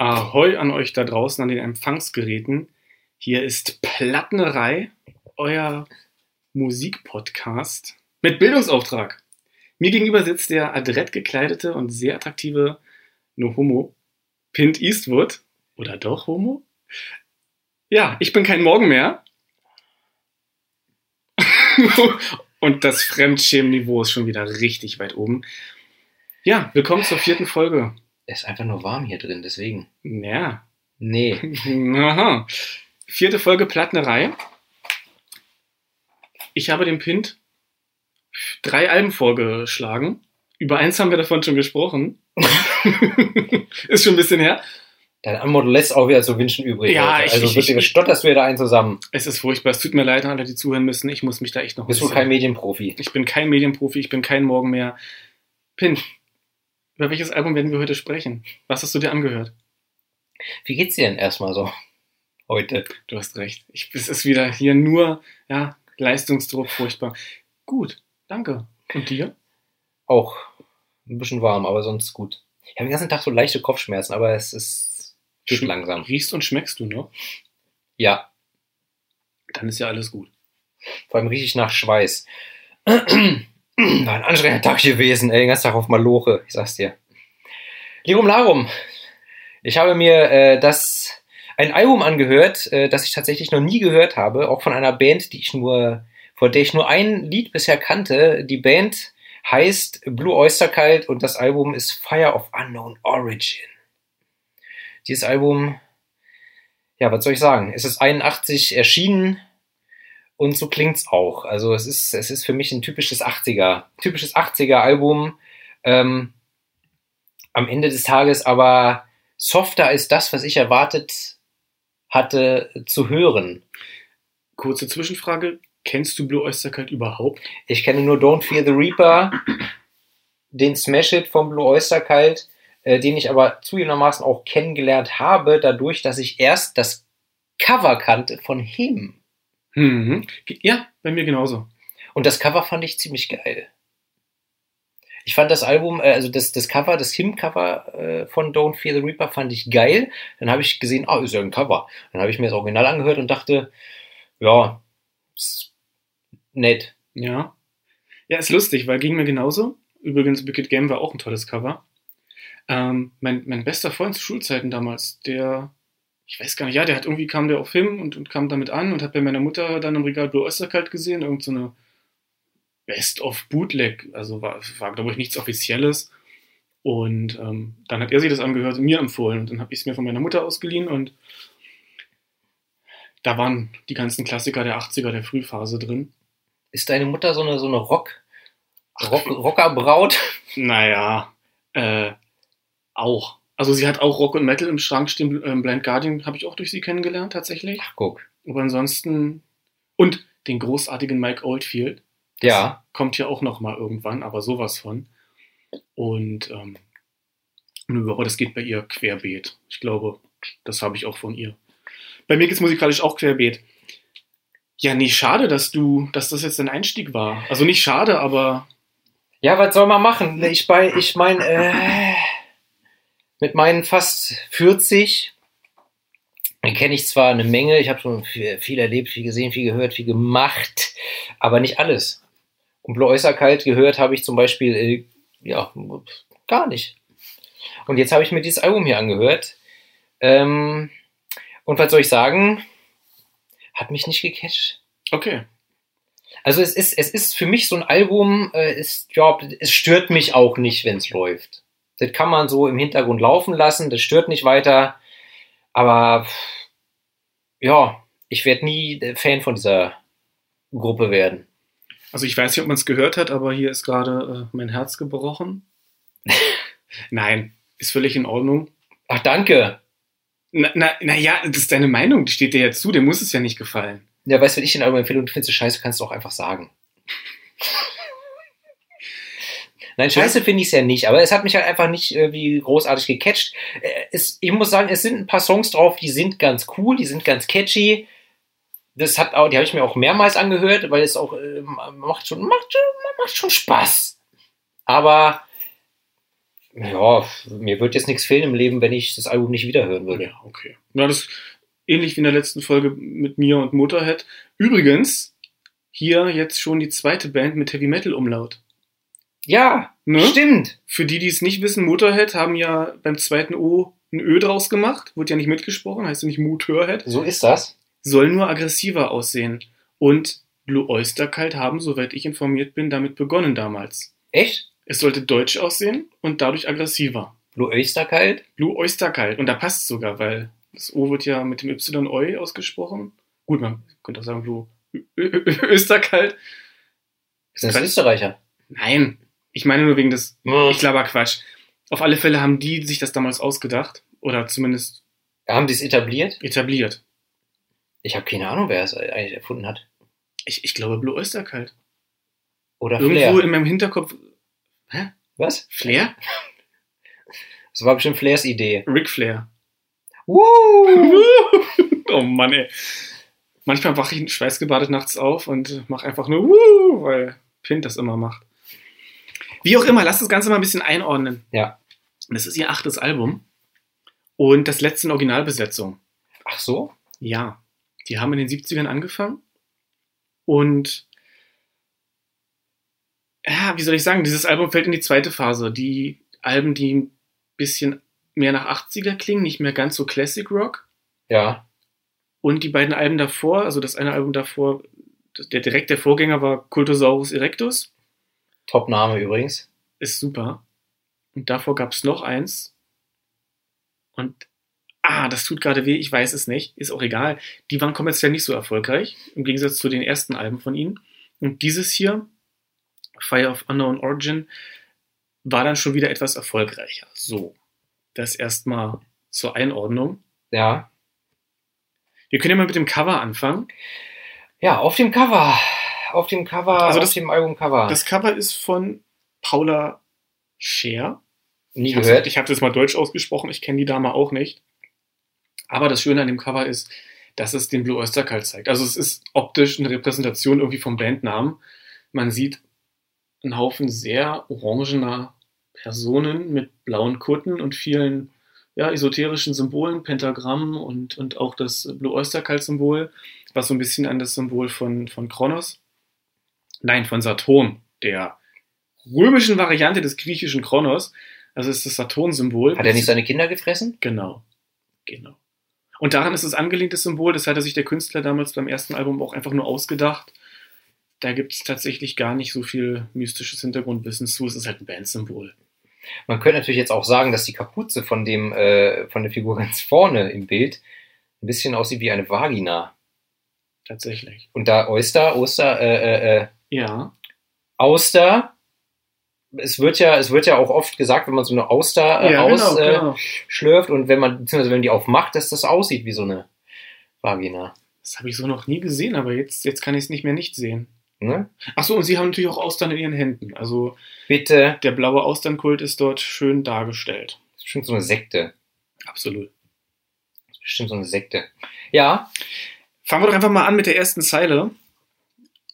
Ahoi an euch da draußen an den Empfangsgeräten. Hier ist Plattenerei, euer Musikpodcast mit Bildungsauftrag. Mir gegenüber sitzt der adrett gekleidete und sehr attraktive No Homo Pint Eastwood. Oder doch Homo? Ja, ich bin kein Morgen mehr. und das Fremdschämen-Niveau ist schon wieder richtig weit oben. Ja, willkommen zur vierten Folge. Es ist einfach nur warm hier drin, deswegen. Ja. Nee. Aha. Vierte Folge Plattnerei. Ich habe dem Pint drei Alben vorgeschlagen. Über eins haben wir davon schon gesprochen. ist schon ein bisschen her. Deine Antwort lässt auch wieder so Wünschen übrig. Ja, Alter. ich- also ich- wirklich ich- stotterst du wieder einen zusammen. Es ist furchtbar. Es tut mir leid an alle, die zuhören müssen. Ich muss mich da echt noch Bist du kein Medienprofi? Ich bin kein Medienprofi, ich bin kein Morgen mehr. Pint, über welches Album werden wir heute sprechen? Was hast du dir angehört? Wie geht's dir denn erstmal so heute? Du hast recht. Ich, es ist wieder hier nur ja, Leistungsdruck, furchtbar. Gut, danke. Und dir? Auch ein bisschen warm, aber sonst gut. Ich habe den ganzen Tag so leichte Kopfschmerzen, aber es ist geht Schm- langsam. Riechst und schmeckst du noch? Ja, Dann ist ja alles gut. vor allem richtig nach Schweiß. War ein anstrengender Tag gewesen, ey, den ganzen Tag auf Maloche, ich sag's dir. Lirum Larum, ich habe mir äh, das ein Album angehört, äh, das ich tatsächlich noch nie gehört habe, auch von einer Band, die ich nur, vor der ich nur ein Lied bisher kannte. Die Band heißt Blue Oyster Cult und das Album ist Fire of Unknown Origin. Dieses Album, ja, was soll ich sagen? Es ist 81 erschienen und so klingt's auch. Also es ist, es ist für mich ein typisches 80er, typisches 80er Album. Ähm, am Ende des Tages aber softer als das, was ich erwartet hatte zu hören. Kurze Zwischenfrage. Kennst du Blue Oyster Cult überhaupt? Ich kenne nur Don't Fear the Reaper, den Smash It vom Blue Oyster Cult, äh, den ich aber zugegebenermaßen auch kennengelernt habe, dadurch, dass ich erst das Cover kannte von Him. Mhm. Ja, bei mir genauso. Und das Cover fand ich ziemlich geil. Ich fand das Album, äh, also das, das Cover, das Him-Cover äh, von Don't Fear the Reaper fand ich geil. Dann habe ich gesehen, ah, ist ja ein Cover. Dann habe ich mir das Original angehört und dachte, ja, ist nett. Ja. Ja, ist lustig, weil ging mir genauso. Übrigens, Wicked Game war auch ein tolles Cover. Ähm, mein, mein bester Freund zu Schulzeiten damals, der, ich weiß gar nicht, ja, der hat irgendwie kam der auf Film und, und kam damit an und hat bei meiner Mutter dann im Regal Blue Oyster Cult gesehen, irgend so eine Best of Bootleg, also war, war glaube ich nichts Offizielles. Und ähm, dann hat er sich das angehört und mir empfohlen und dann habe ich es mir von meiner Mutter ausgeliehen und da waren die ganzen Klassiker der 80er, der Frühphase drin. Ist deine Mutter so eine, so eine Rock, Rock, Rockerbraut? Naja, äh, auch. Also sie hat auch Rock und Metal im Schrank stehen. Ähm, Blind Guardian habe ich auch durch sie kennengelernt, tatsächlich. Ach, guck. Aber ansonsten. Und den großartigen Mike Oldfield. Ja, Kommt ja auch noch mal irgendwann, aber sowas von. Und ähm, aber das geht bei ihr querbeet. Ich glaube, das habe ich auch von ihr. Bei mir geht es musikalisch auch querbeet. Ja, nee, schade, dass du, dass das jetzt dein Einstieg war. Also nicht schade, aber Ja, was soll man machen? Ich bei, ich mein, äh, mit meinen fast 40 kenne ich zwar eine Menge, ich habe schon viel, viel erlebt, viel gesehen, viel gehört, viel gemacht, aber nicht alles. Und Cult gehört habe ich zum Beispiel, äh, ja, gar nicht. Und jetzt habe ich mir dieses Album hier angehört. Ähm, und was soll ich sagen? Hat mich nicht gecatcht. okay. Also es ist, es ist für mich so ein Album, äh, ist, ja, es stört mich auch nicht, wenn es läuft. Das kann man so im Hintergrund laufen lassen, das stört nicht weiter. Aber ja, ich werde nie Fan von dieser Gruppe werden. Also ich weiß nicht, ob man es gehört hat, aber hier ist gerade äh, mein Herz gebrochen. Nein, ist völlig in Ordnung. Ach, danke. Na, na, na ja, das ist deine Meinung, die steht dir ja zu, dir muss es ja nicht gefallen. Ja, weißt du, wenn ich den Album empfehle und du findest es scheiße, kannst du auch einfach sagen. Nein, scheiße finde ich es ja nicht, aber es hat mich halt einfach nicht irgendwie großartig gecatcht. Äh, Es, ich muss sagen, es sind ein paar Songs drauf, die sind ganz cool, die sind ganz catchy. Das hat auch, die habe ich mir auch mehrmals angehört, weil es auch äh, macht schon, macht schon, macht schon Spaß. Aber Ja, mir wird jetzt nichts fehlen im Leben, wenn ich das Album nicht wiederhören würde. Ja, okay. Ja, das ist ähnlich wie in der letzten Folge mit mir und Motorhead. Übrigens, hier jetzt schon die zweite Band mit Heavy Metal Umlaut. Ja, Ne? stimmt. Für die, die es nicht wissen, Motorhead haben ja beim zweiten O ein Ö draus gemacht. Wurde ja nicht mitgesprochen, heißt ja nicht Motorhead. So ist das. Soll nur aggressiver aussehen. Und Blue Oyster Cult haben, soweit ich informiert bin, damit begonnen damals. Echt? Es sollte deutsch aussehen und dadurch aggressiver. Blue Oyster kalt? Blue Oyster Kalt. Und da passt sogar, weil das O wird ja mit dem Y-Oi ausgesprochen. Gut, man könnte auch sagen Blue Österkalt. Ist das Österreicher? Nein, ich meine nur wegen des. Ich glaube Quatsch. Auf alle Fälle haben die sich das damals ausgedacht oder zumindest Haben die es etabliert? etabliert. Ich habe keine Ahnung, wer es eigentlich erfunden hat. Ich, ich glaube Blue Oyster Kalt. Oder Irgendwo Flair. in meinem Hinterkopf. Hä? Was? Flair? Das war bestimmt Flairs Idee. Ric Flair. Woo! oh Mann, ey. Manchmal wache ich schweißgebadet nachts auf und mache einfach nur Wuh, weil Pint das immer macht. Wie auch immer, lass das Ganze mal ein bisschen einordnen. Ja. Das ist ihr achtes Album und das letzte in Originalbesetzung. Ach so? Ja, die haben in den 70ern angefangen und ja, wie soll ich sagen, dieses Album fällt in die zweite Phase. Die Alben, die ein bisschen mehr nach 80er klingen, nicht mehr ganz so Classic Rock. Ja. Und die beiden Alben davor, also das eine Album davor, der direkt der Vorgänger war Cultosaurus Erectus, Top-Name übrigens. ist super. Und davor gab es noch eins. Und ah, das tut gerade weh, ich weiß es nicht, ist auch egal. Die waren kommerziell nicht so erfolgreich, im Gegensatz zu den ersten Alben von ihnen. Und dieses hier, Fire of Unknown Origin, war dann schon wieder etwas erfolgreicher. So, das erstmal zur Einordnung. Ja. Wir können ja mal mit dem Cover anfangen. Ja, auf dem Cover. Auf dem Cover, Also auf das- dem Albumcover. Das Cover ist von Paula Scher. Nie Ich habe gehört. ich hab das mal deutsch ausgesprochen, ich kenne die Dame auch nicht. Aber das Schöne an dem Cover ist, dass es den Blue Oyster Cult zeigt. Also es ist optisch eine Repräsentation irgendwie vom Bandnamen. Man sieht einen Haufen sehr orangener Personen mit blauen Kutten und vielen ja, esoterischen Symbolen, Pentagrammen und, und auch das Blue Oyster Cult Symbol, was so ein bisschen an das Symbol von, von Kronos, nein, von Saturn, der römischen Variante des griechischen Kronos, also ist das Saturn-Symbol. Hat er nicht seine Kinder gefressen? Genau, genau. Und daran ist es angelehnt, das Symbol, das hatte sich der Künstler damals beim ersten Album auch einfach nur ausgedacht. Da gibt es tatsächlich gar nicht so viel mystisches Hintergrundwissen zu, es ist halt ein Bandsymbol. Man könnte natürlich jetzt auch sagen, dass die Kapuze von dem, äh, von der Figur ganz vorne im Bild ein bisschen aussieht wie eine Vagina. Tatsächlich. Und da Oyster, Oster, äh, äh, äh, Ja, Auster, es wird ja, es wird ja auch oft gesagt, wenn man so eine Auster äh, ja ausschlürft äh, genau. schlürft und wenn man, beziehungsweise wenn die aufmacht, dass das aussieht wie so eine Vagina. Das habe ich so noch nie gesehen, aber jetzt, jetzt kann ich es nicht mehr nicht sehen. Ne? Achso, und sie haben natürlich auch Austern in ihren Händen. Also Bitte. der blaue Austernkult ist dort schön dargestellt. Das ist bestimmt so eine Sekte. Absolut. Das ist bestimmt so eine Sekte. Ja, Fangen wir doch einfach mal an mit der ersten Zeile.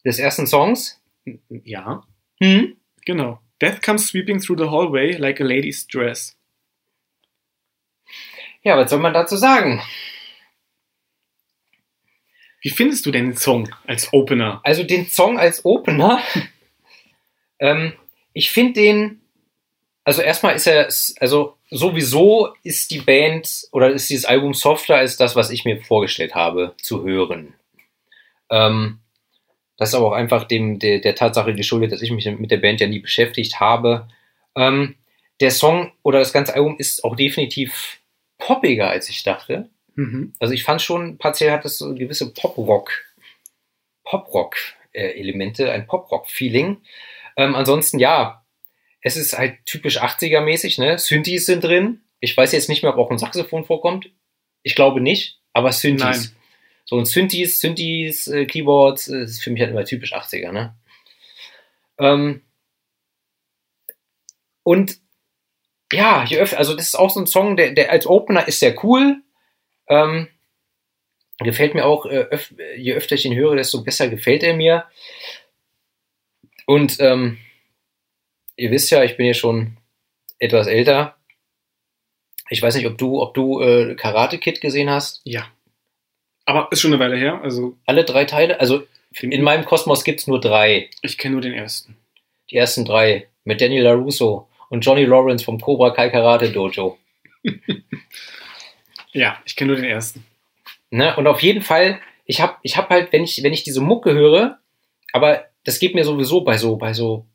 Des ersten Songs. Ja, Hm? genau. Death comes sweeping through the hallway like a lady's dress. Ja, was soll man dazu sagen? Wie findest du denn den Song als Opener? Also den Song als Opener, ähm, ich finde den, also erstmal ist er, also sowieso ist die Band oder ist dieses Album softer als das, was ich mir vorgestellt habe zu hören. Ähm, das ist aber auch einfach dem, der, der Tatsache geschuldet, dass ich mich mit der Band ja nie beschäftigt habe. Ähm, der Song oder das ganze Album ist auch definitiv poppiger, als ich dachte. Mhm. Also ich fand schon, partiell hat es so gewisse Pop-Rock, Pop-Rock-Elemente, ein Pop-Rock-Feeling. Ähm, ansonsten, ja, es ist halt typisch 80er-mäßig, ne? Synthes sind drin. Ich weiß jetzt nicht mehr, ob auch ein Saxophon vorkommt. Ich glaube nicht, aber Synthes. Nein. So ein Synthes, Synthes, äh, Keyboards, äh, ist für mich halt immer typisch 80er, ne? Ähm, und ja, je öfter, also das ist auch so ein Song, der, der als Opener ist sehr cool. Ähm, gefällt mir auch, äh, öf je öfter ich ihn höre, desto besser gefällt er mir. Und ähm, ihr wisst ja, ich bin ja schon etwas älter. Ich weiß nicht, ob du, ob du äh, Karate Kid gesehen hast. Ja. Aber ist schon eine Weile her. Also Alle drei Teile. Also in meinem Kosmos gibt es nur drei. ich kenne nur den ersten. Die ersten drei. Mit Daniel LaRusso und Johnny Lawrence vom Cobra Kai Karate Dojo. Ja, ich kenne nur den ersten. Ne? Und auf jeden Fall, ich habe ich hab halt, wenn ich, wenn ich diese Mucke höre, aber das geht mir sowieso bei so, bei so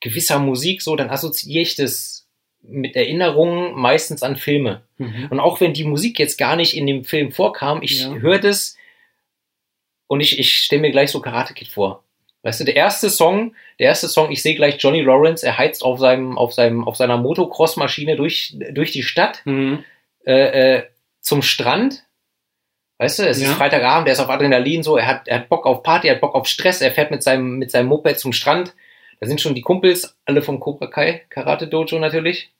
gewisser Musik so, dann assoziiere ich das mit Erinnerungen meistens an Filme. Mhm. Und auch wenn die Musik jetzt gar nicht in dem Film vorkam, ich Ja. höre das und ich, ich stelle mir gleich so Karate Kid vor. Weißt du, der erste Song, der erste Song, ich sehe gleich Johnny Lawrence, er heizt auf seinem, auf seinem, auf seiner Motocross-Maschine durch, durch die Stadt Mhm. äh, äh, zum Strand. Weißt du, es Ja. ist Freitagabend, er ist auf Adrenalin so, er hat, er hat Bock auf Party, er hat Bock auf Stress, er fährt mit seinem, mit seinem Moped zum Strand. Da sind schon die Kumpels, alle vom Cobra Kai Karate Dojo natürlich.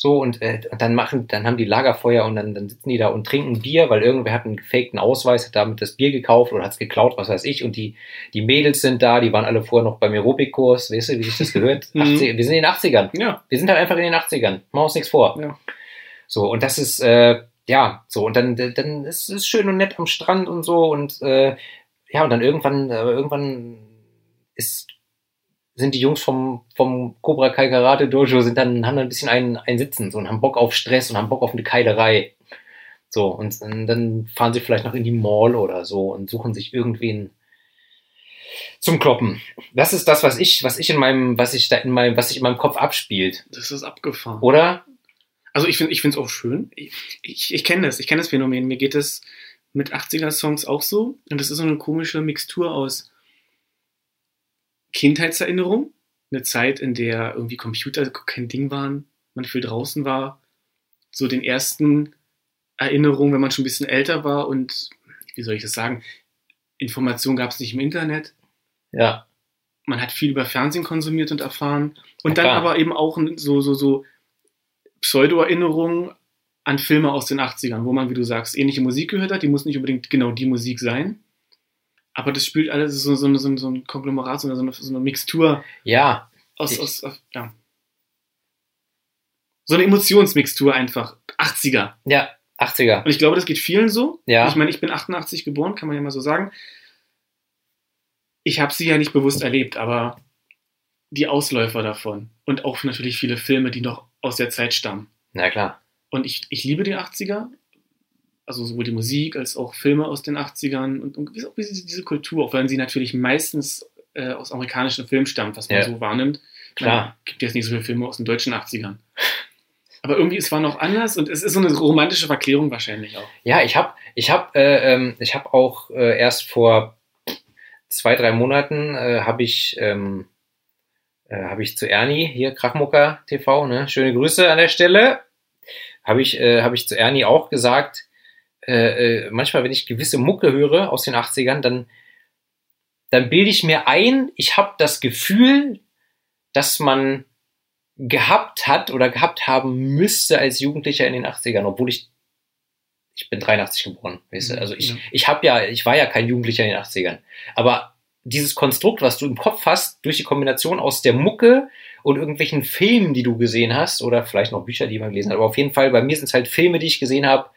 So, und, äh, und dann machen, dann haben die Lagerfeuer und dann, dann sitzen die da und trinken Bier, weil irgendwer hat einen gefakten Ausweis, hat damit das Bier gekauft oder hat es geklaut, was weiß ich. Und die, die Mädels sind da, die waren alle vorher noch beim Aerobic-Kurs, weißt du, wie sich das gehört? Mhm. 80, wir sind in den 80ern. Ja. Wir sind halt einfach in den 80ern. Machen wir uns nichts vor. Ja. So, und das ist, äh, ja, so, und dann, dann ist es schön und nett am Strand und so, und äh, ja, und dann irgendwann, äh, irgendwann ist, sind die Jungs vom, vom Cobra Kai Karate Dojo, sind dann, haben dann ein bisschen ein, ein Sitzen, so, und haben Bock auf Stress und haben Bock auf eine Keilerei. So, und, dann- dann fahren sie vielleicht noch in die Mall oder so und suchen sich irgendwen zum Kloppen. Das ist das, was ich, was ich in meinem, was ich da in meinem, was sich in meinem Kopf abspielt. Das ist abgefahren. Oder? Also ich finde ich es auch schön. Ich, ich, ich kenne das, ich kenne das Phänomen. Mir geht es mit 80er-Songs auch so. Und das ist so eine komische Mixtur aus Kindheitserinnerung, eine Zeit, in der irgendwie Computer kein Ding waren, man viel draußen war, so den ersten Erinnerungen, wenn man schon ein bisschen älter war und, wie soll ich das sagen, Informationen gab es nicht im Internet. Ja. Man hat viel über Fernsehen konsumiert und erfahren. Und Ja, dann aber eben auch so, so, so Pseudo-Erinnerungen an Filme aus den 80ern, wo man, wie du sagst, ähnliche Musik gehört hat. Die muss nicht unbedingt genau die Musik sein. Aber das spielt alles so, so, so, ein- so ein Konglomerat, so eine, so eine, so eine Mixtur Ja, aus, Ich- aus, aus, ja. So eine Emotionsmixtur einfach. 80er. ja, 80er. Und ich glaube, das geht vielen so. Ja. Ich meine, ich bin 88 geboren, kann man ja mal so sagen. Ich habe sie ja nicht bewusst erlebt, aber die Ausläufer davon und auch natürlich viele Filme, die noch aus der Zeit stammen. Na klar. Und ich, ich liebe die 80er, also sowohl die Musik als auch Filme aus den 80ern und, und auch diese, Kultur, auch wenn sie natürlich meistens äh, aus amerikanischen Filmen stammt, was man Ja. so wahrnimmt. Klar. Man gibt jetzt nicht so viele Filme aus den deutschen 80ern. Aber irgendwie, es war noch anders und es ist so eine romantische Verklärung wahrscheinlich auch. Ja, ich habe ich hab, äh, ähm, ich hab auch äh, erst vor zwei, drei Monaten äh, habe ich, ähm, äh, hab ich zu Ernie, hier Krachmucker TV, ne? schöne Grüße an der Stelle, habe ich, äh, hab ich zu Ernie auch gesagt, äh, äh, manchmal, wenn ich gewisse Mucke höre aus den 80ern, dann, dann bilde ich mir ein, ich habe das Gefühl, dass man gehabt hat oder gehabt haben müsste als Jugendlicher in den 80ern, obwohl ich ich bin 83 geboren, weißt du? Also ich, Ja. ich habe ja, ich war ja kein Jugendlicher in den 80ern. Aber dieses Konstrukt, was du im Kopf hast, durch die Kombination aus der Mucke und irgendwelchen Filmen, die du gesehen hast, oder vielleicht noch Bücher, die man gelesen hat, aber auf jeden Fall, bei mir sind es halt Filme, die ich gesehen habe,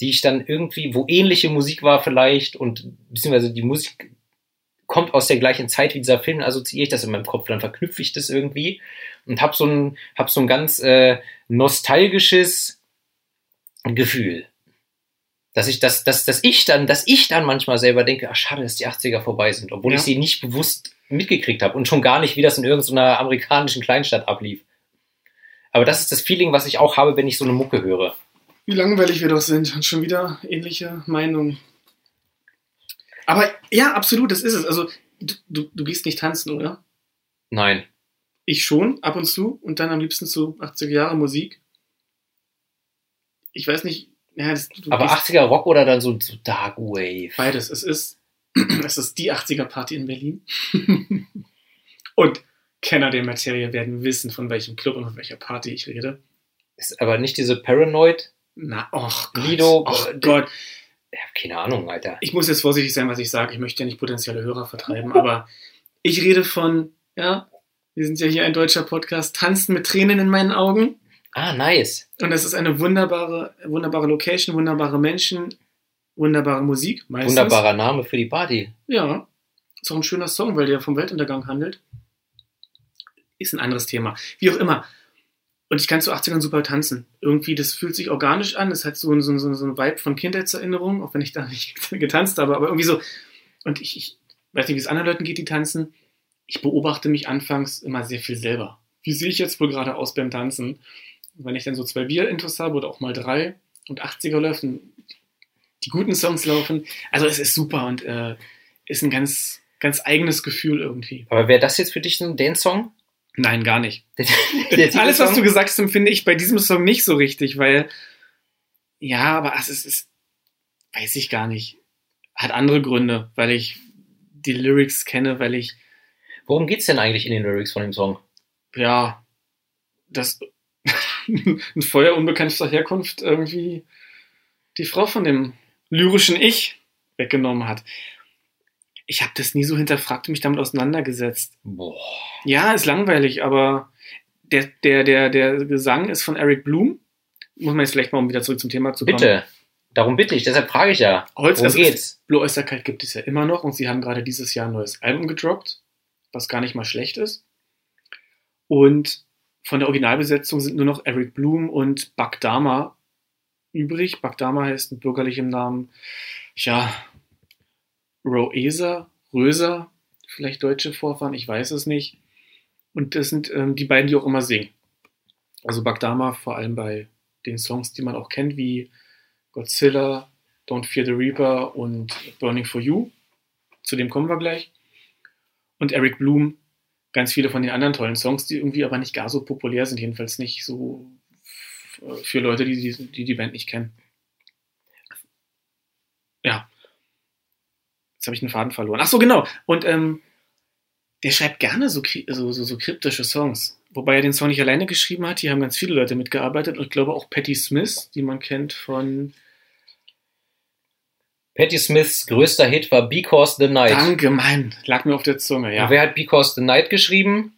die ich dann irgendwie, wo ähnliche Musik war vielleicht und beziehungsweise die Musik kommt aus der gleichen Zeit wie dieser Film, assoziiere ich das in meinem Kopf, dann verknüpfe ich das irgendwie und habe so ein, hab so ein ganz äh, nostalgisches Gefühl. Dass ich, dass, dass, dass ich dann, dass ich dann manchmal selber denke, ach schade, dass die 80er vorbei sind, obwohl Ja. ich sie nicht bewusst mitgekriegt habe und schon gar nicht, wie das in irgendeiner amerikanischen Kleinstadt ablief. Aber das ist das Feeling, was ich auch habe, wenn ich so eine Mucke höre. Wie langweilig wir doch sind und schon wieder ähnliche Meinungen. Aber ja, absolut, das ist es. Also, du, du, du gehst nicht tanzen, oder? Nein. Ich schon, ab und zu. Und dann am liebsten zu 80er Jahre Musik. Ich weiß nicht, ja, das, Aber gehst 80er Rock oder dann so, so Dark Wave? beides. Es ist, es ist die 80er Party in Berlin. und Kenner der Materie werden wissen, von welchem Club und von welcher Party ich rede. Ist aber nicht diese Paranoid? Na, och Gott. Lido, och äh, Gott. Ja, keine Ahnung, Alter. ich muss jetzt vorsichtig sein, was ich sage. Ich möchte ja nicht potenzielle Hörer vertreiben, aber ich rede von, ja, wir sind ja hier ein deutscher Podcast, Tanzen mit Tränen in meinen Augen. Ah, nice. Und es ist eine wunderbare, wunderbare Location, wunderbare Menschen, wunderbare Musik. Meistens. Wunderbarer Name für die Party. Ja. Ist auch ein schöner Song, weil der vom Weltuntergang handelt. Ist ein anderes Thema. Wie auch immer. Und ich kann zu 80ern super tanzen. Irgendwie, das fühlt sich organisch an. Es hat so, so, so, so ein Vibe von Kindheitserinnerung, auch wenn ich da nicht getanzt habe, aber irgendwie so. Und ich, ich weiß nicht, wie es anderen Leuten geht, die tanzen. Ich beobachte mich anfangs immer sehr viel selber. Wie sehe ich jetzt wohl gerade aus beim Tanzen? Wenn ich dann so zwei Bier-Intros habe oder auch mal drei und 80er läuft und die guten Songs laufen. Also es ist super und äh, ist ein ganz, ganz eigenes Gefühl irgendwie. Aber wäre das jetzt für dich ein Dance-Song? Nein, gar nicht. Alles, was du gesagt hast, empfinde ich bei diesem Song nicht so richtig, weil ja, aber es ist, ist weiß ich gar nicht. Hat andere Gründe, weil ich die Lyrics kenne, weil ich Worum geht's denn eigentlich in den Lyrics von dem Song? ja das ein Feuer unbekannter Herkunft irgendwie die Frau von dem lyrischen Ich weggenommen hat. Ich habe das nie so hinterfragt und mich damit auseinandergesetzt. Boah. Ja, ist langweilig, aber der, der, der, der Gesang ist von Eric Bloom. Muss man jetzt vielleicht mal, um wieder zurück zum Thema zu kommen. Bitte. Darum bitte ich, deshalb frage ich ja. Holz, Worum also geht's? Blue Oyster Cult gibt es ja immer noch und sie haben gerade dieses Jahr ein neues Album gedroppt, was gar nicht mal schlecht ist. Und von der Originalbesetzung sind nur noch Eric Bloom und Buck Dama übrig. Buck Dama heißt mit bürgerlichem Namen, ja, Roesa, Röser, vielleicht deutsche Vorfahren, ich weiß es nicht. Und das sind ähm, die beiden, die auch immer singen. Also Buck Dama vor allem bei den Songs, die man auch kennt, wie Godzilla, Don't Fear the Reaper und Burning for You. Zu dem kommen wir gleich. Und Eric Bloom, ganz viele von den anderen tollen Songs, die irgendwie aber nicht gar so populär sind, jedenfalls nicht so für Leute, die die, die, die Band nicht kennen. Ja. Jetzt habe ich einen Faden verloren. Ach so, genau. Und ähm, der schreibt gerne so, so, so, so kryptische Songs. Wobei er den Song nicht alleine geschrieben hat. Hier haben ganz viele Leute mitgearbeitet. Und ich glaube auch Patti Smith, die man kennt von Patti Smiths größter Hit war Because the Night. Danke, Mann. Lag mir auf der Zunge, ja. Und wer hat Because the Night geschrieben?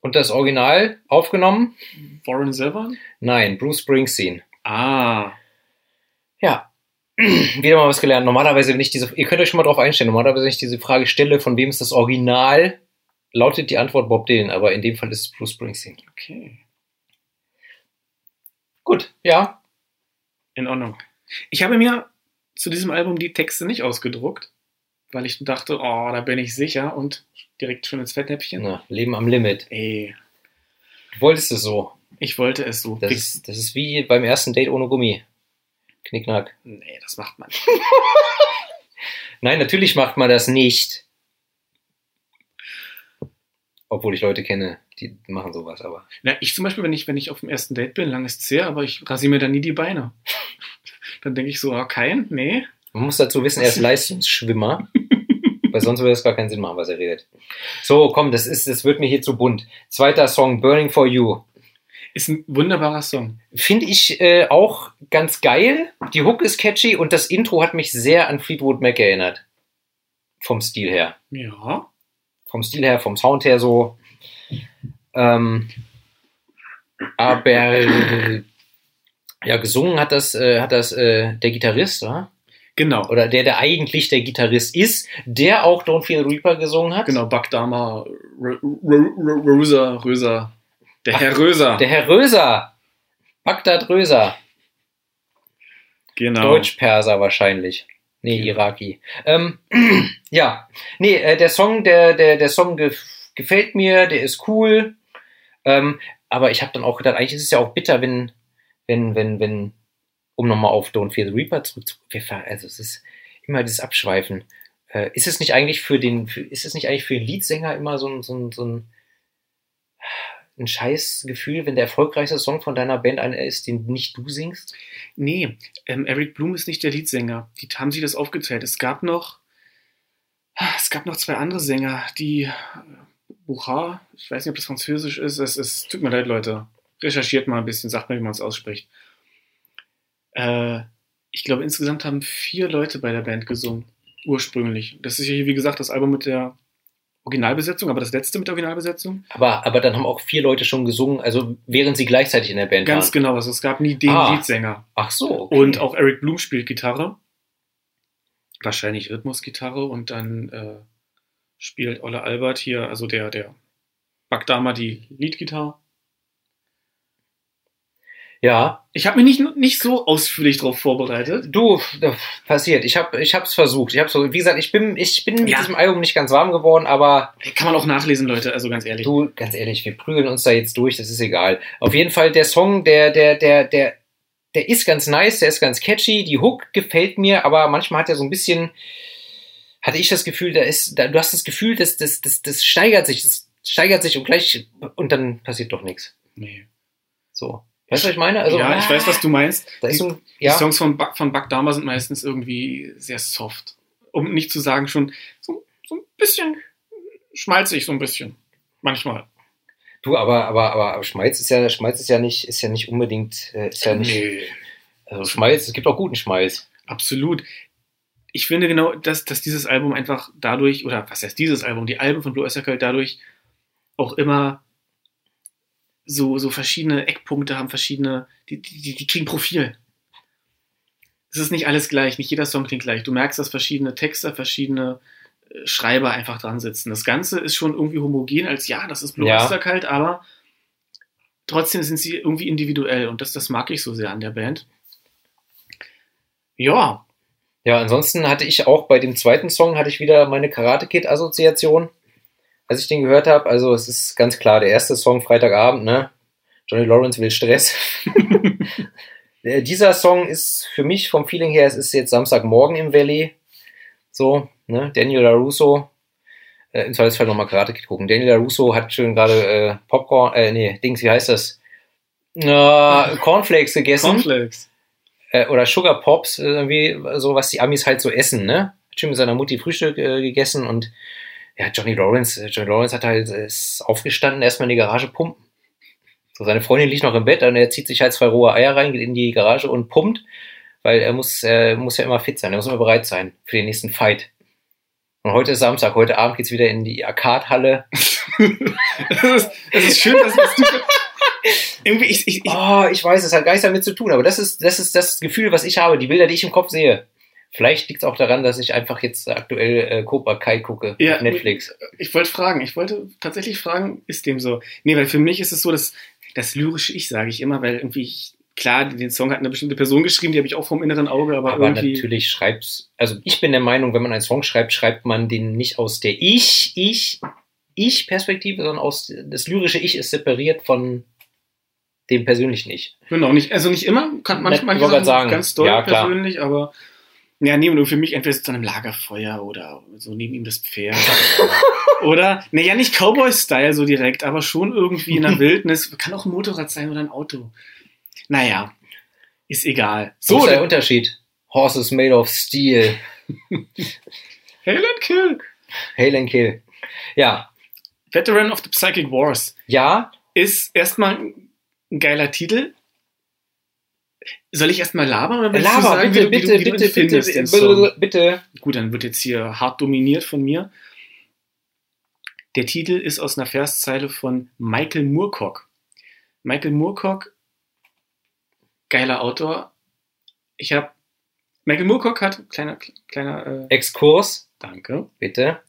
Und das Original aufgenommen? Warren Zevon? Nein, Bruce Springsteen. Ah. Ja. Wieder mal was gelernt. Normalerweise, wenn ich diese, ihr könnt euch schon mal drauf einstellen, normalerweise, wenn ich diese Frage stelle, von wem ist das Original, lautet die Antwort Bob Dylan, aber in dem Fall ist es Bruce Springsteen. Okay. Gut, ja. In Ordnung. Ich habe mir zu diesem Album die Texte nicht ausgedruckt, weil ich dachte, oh, da bin ich sicher und direkt schon ins Fettnäpfchen. Na, Leben am Limit. Ey, Du wolltest es so. ich wollte es so. Das ist, das ist wie beim ersten Date ohne Gummi. Knickknack. nee, das macht man. Nein, natürlich macht man das nicht. Obwohl ich Leute kenne, die machen sowas, aber. Na, ich zum Beispiel, wenn ich, wenn ich auf dem ersten Date bin, lang ist sehr, aber ich rasiere mir dann nie die Beine. Dann denke ich so, ah, kein? Nee. Man muss dazu wissen, er ist Leistungsschwimmer. weil sonst würde es gar keinen Sinn machen, was er redet. So, komm, das ist, das wird mir hier zu bunt. Zweiter Song, Burning for You. Ist ein wunderbarer Song. Finde ich äh, auch ganz geil. Die Hook ist catchy und das Intro hat mich sehr an Fleetwood Mac erinnert. Vom Stil her. Ja. Vom Stil her, vom Sound her so. Ähm, aber ja, gesungen hat das, äh, hat das äh, der Gitarrist, oder? Genau. oder der, der eigentlich der Gitarrist ist, der auch Don't the Reaper gesungen hat. Genau, Buck Dama, Rosa, Röser. Der Herr Röser. Der Herr Röser. Bagdad Röser. genau. Deutsch-Perser wahrscheinlich. Nee, Ja. Iraki. Ähm, ja, nee, äh, der Song, der, der, der Song gef gefällt mir, der ist cool. Ähm, aber ich habe dann auch gedacht, eigentlich ist es ja auch bitter, wenn, wenn, wenn, wenn, um nochmal auf Don't Fear the Reaper zurückzukommen, also es ist immer dieses Abschweifen. Äh, ist es nicht eigentlich für den, für, ist es nicht eigentlich für den Leadsänger immer so ein, so ein, so ein, ein scheiß Gefühl, wenn der erfolgreichste Song von deiner Band einer ist, den nicht du singst? Nee, ähm, Eric Bloom ist nicht der Leadsänger. Die haben sie das aufgeteilt. Es gab noch, es gab noch zwei andere Sänger, die äh, Buchar, ich weiß nicht, ob das Französisch ist. Es ist, tut mir leid, Leute. Recherchiert mal ein bisschen, sagt mir, wie man es ausspricht. Äh, ich glaube, insgesamt haben vier Leute bei der Band gesungen. Ursprünglich. Das ist ja hier, wie gesagt, das Album mit der Originalbesetzung, aber das letzte mit Originalbesetzung. Aber, aber dann haben auch vier Leute schon gesungen, also während sie gleichzeitig in der Band Ganz waren. genau, also es gab nie den Ah. Leadsänger. Ach so. okay. Und auch Eric Bloom spielt Gitarre. Wahrscheinlich Rhythmusgitarre und dann äh, spielt Olle Albert hier, also der, der Backdamer, die Leadgitarre. Ja, Ich habe mich nicht, nicht so ausführlich darauf vorbereitet. du, passiert. Ich habe ich hab's versucht. Ich hab's versucht. Wie gesagt, ich bin, ich bin mit Ja. diesem Album nicht ganz warm geworden, aber Kann man auch nachlesen, Leute, also ganz ehrlich. du, ganz ehrlich, wir prügeln uns da jetzt durch, das ist egal. Auf jeden Fall, der Song, der, der, der, der, der ist ganz nice, der ist ganz catchy, die Hook gefällt mir, aber manchmal hat er so ein bisschen, hatte ich das Gefühl, da ist, da, du hast das Gefühl, das, das, das, das steigert sich, das steigert sich und gleich, und dann passiert doch nichts. Nee. So. Weißt du, was ich meine? Also, ja, ich weiß, was du meinst. Die, so ein, die ja, Songs von, Buck, von Buck Dahmer sind meistens irgendwie sehr soft. Um nicht zu sagen, schon so, so ein bisschen schmalzig, so ein bisschen. Manchmal. du, aber, aber, aber, aber Schmalz ist ja, Schmalz ist ja nicht, ist ja nicht unbedingt, äh, ist ja nicht, Nee. also Schmalz, es gibt auch guten Schmalz. Absolut. Ich finde genau, dass, dass dieses Album einfach dadurch, oder was heißt dieses Album, die Alben von Blue Oyster Cult dadurch auch immer so, so verschiedene Eckpunkte haben, verschiedene, die, die, die kriegen Profil. Es ist nicht alles gleich, nicht jeder Song klingt gleich. Du merkst, dass verschiedene Texte, verschiedene äh, Schreiber einfach dran sitzen. Das Ganze ist schon irgendwie homogen, als ja, das ist Blue Ja. Oyster Cult, aber trotzdem sind sie irgendwie individuell und das, das mag ich so sehr an der Band. Ja, Ja, ansonsten hatte ich auch bei dem zweiten Song hatte ich wieder meine Karate Kid Assoziation, als ich den gehört habe. Also es ist ganz klar, der erste Song Freitagabend, ne? Johnny Lawrence will Stress. Äh, Dieser Song ist für mich vom Feeling her, es ist jetzt Samstagmorgen im Valley. So, ne? Daniel LaRusso. Äh, Im Zweifelsfall nochmal Karate Kid gucken. Daniel LaRusso hat schön gerade äh, Popcorn, äh, nee, Dings, wie heißt das? Äh, Cornflakes gegessen Cornflakes. äh, oder Sugar Pops, äh, irgendwie so, was die Amis halt so essen, ne? Hat schön mit seiner Mutti Frühstück äh, gegessen und ja, Johnny Lawrence, äh, Johnny Lawrence hat halt, äh, ist aufgestanden, erstmal in die Garage pumpen. So, seine Freundin liegt noch im Bett und er zieht sich halt zwei rohe Eier rein, geht in die Garage und pumpt, weil er muss, äh, muss ja immer fit sein, er muss immer bereit sein für den nächsten Fight. Und heute ist Samstag, heute Abend geht's wieder in die Arcade-Halle. Es ist, es ist schön, dass, dass du. Irgendwie, ich, ich, ich, Oh, ich weiß, es hat gar nichts damit zu tun, aber das ist, das ist das Gefühl, was ich habe, die Bilder, die ich im Kopf sehe. Vielleicht liegt es auch daran, dass ich einfach jetzt aktuell äh, Cobra Kai gucke Ja, auf Netflix. ich wollte fragen, ich wollte tatsächlich fragen, ist dem so? Nee, weil für mich ist es so, dass das lyrische Ich, sage ich immer, weil irgendwie, ich, klar, den Song hat eine bestimmte Person geschrieben, die habe ich auch vom inneren Auge, aber, Aber irgendwie. natürlich schreibt's, also ich bin der Meinung, wenn man einen Song schreibt, schreibt man den nicht aus der Ich, Ich, Ich-Perspektive, sondern aus, das lyrische Ich ist separiert von dem persönlichen Ich. Genau, nicht, also nicht immer, kann manchmal sagen, ganz doll ja, persönlich, aber ja, nee, nur für mich entweder sitzt er am Lagerfeuer oder so neben ihm das Pferd. oder, naja, nicht Cowboy-Style so direkt, aber schon irgendwie in der Wildnis. Kann auch ein Motorrad sein oder ein Auto. Naja, ist egal. So ist der Unterschied. Horses made of steel. Helen Kill. Hail and kill. Ja, Veteran of the Psychic Wars ja, ist erstmal ein geiler Titel. Soll ich erstmal labern oder Laber, sagen, bitte, bitte, du, bitte, bitte, bitte, bitte. Gut, dann wird jetzt hier hart dominiert von mir. Der Titel ist aus einer Verszeile von Michael Moorcock. Michael Moorcock, geiler Autor. Ich habe Michael Moorcock hat kleiner kleiner äh, Exkurs, Danke, bitte.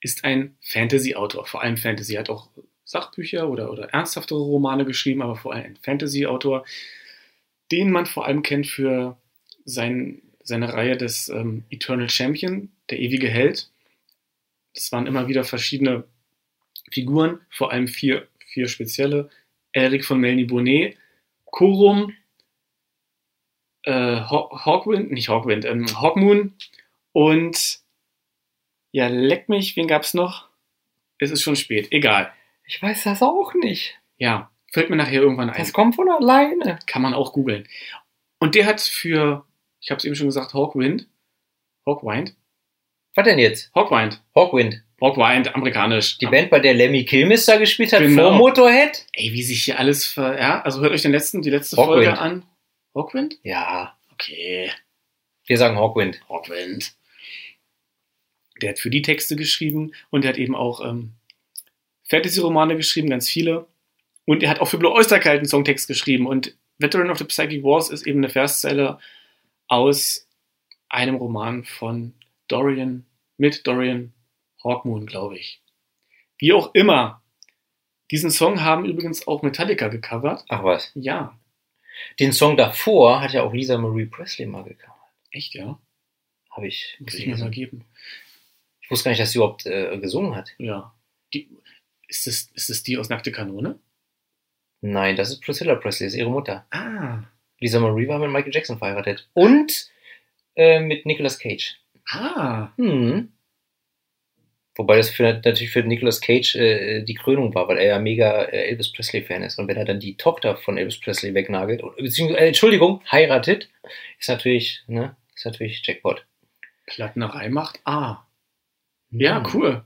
ist ein Fantasy-Autor, vor allem Fantasy. Hat auch Sachbücher oder oder ernsthaftere Romane geschrieben, aber vor allem ein Fantasy-Autor, den man vor allem kennt für sein, seine Reihe des ähm, Eternal Champion, der ewige Held. Das waren immer wieder verschiedene Figuren, vor allem vier, vier spezielle. Eric von Melny Bonnet, Korum, äh, Haw- Hawkwind, nicht Hawkwind, ähm, Hawkmoon und ja, leck mich, wen gab's noch? Es ist schon spät, egal. Ich weiß das auch nicht. Ja, fällt mir nachher irgendwann ein. Das kommt von alleine. Kann man auch googeln. Und der hat für, ich habe es eben schon gesagt, Hawkwind, Hawkwind, Was denn jetzt? Hawkwind, Hawkwind. Hawkwind, amerikanisch. Die Band, bei der Lemmy Kilmister gespielt hat, Genau. vor Motorhead? Ey, wie sich hier alles ver, ja, also hört euch den letzten, die letzte Hawkwind. Folge an. Hawkwind? Ja, Okay, wir sagen Hawkwind. Hawkwind. Der hat für die Texte geschrieben und der hat eben auch ähm, Fantasy-Romane geschrieben, ganz viele. Und er hat auch für Blue Oyster Cult einen Songtext geschrieben. Und Veteran of the Psychic Wars ist eben eine Verszeile aus einem Roman von Dorian, mit Dorian Hawkmoon, glaube ich. Wie auch immer. Diesen Song haben übrigens auch Metallica gecovert. Ach was. Ja. Den Song davor hat ja auch Lisa Marie Presley mal gecovert. Echt, ja? Habe ich Muss ich mir mal geben. Ich wusste gar nicht, dass sie überhaupt äh, gesungen hat. Ja. Die, ist, das, ist das die aus Nackte Kanone? Nein, das ist Priscilla Presley, ist ihre Mutter. Ah. Lisa Marie war mit Michael Jackson verheiratet. Und äh, mit Nicolas Cage. Ah. Hm. Wobei das für, natürlich für Nicolas Cage äh, die Krönung war, weil er ja mega äh, Elvis Presley-Fan ist. Und wenn er dann die Tochter von Elvis Presley wegnagelt, beziehungsweise, äh, Entschuldigung, heiratet, ist natürlich, ne, ist natürlich Jackpot. Plattenerei macht A. Ja, Hm. cool.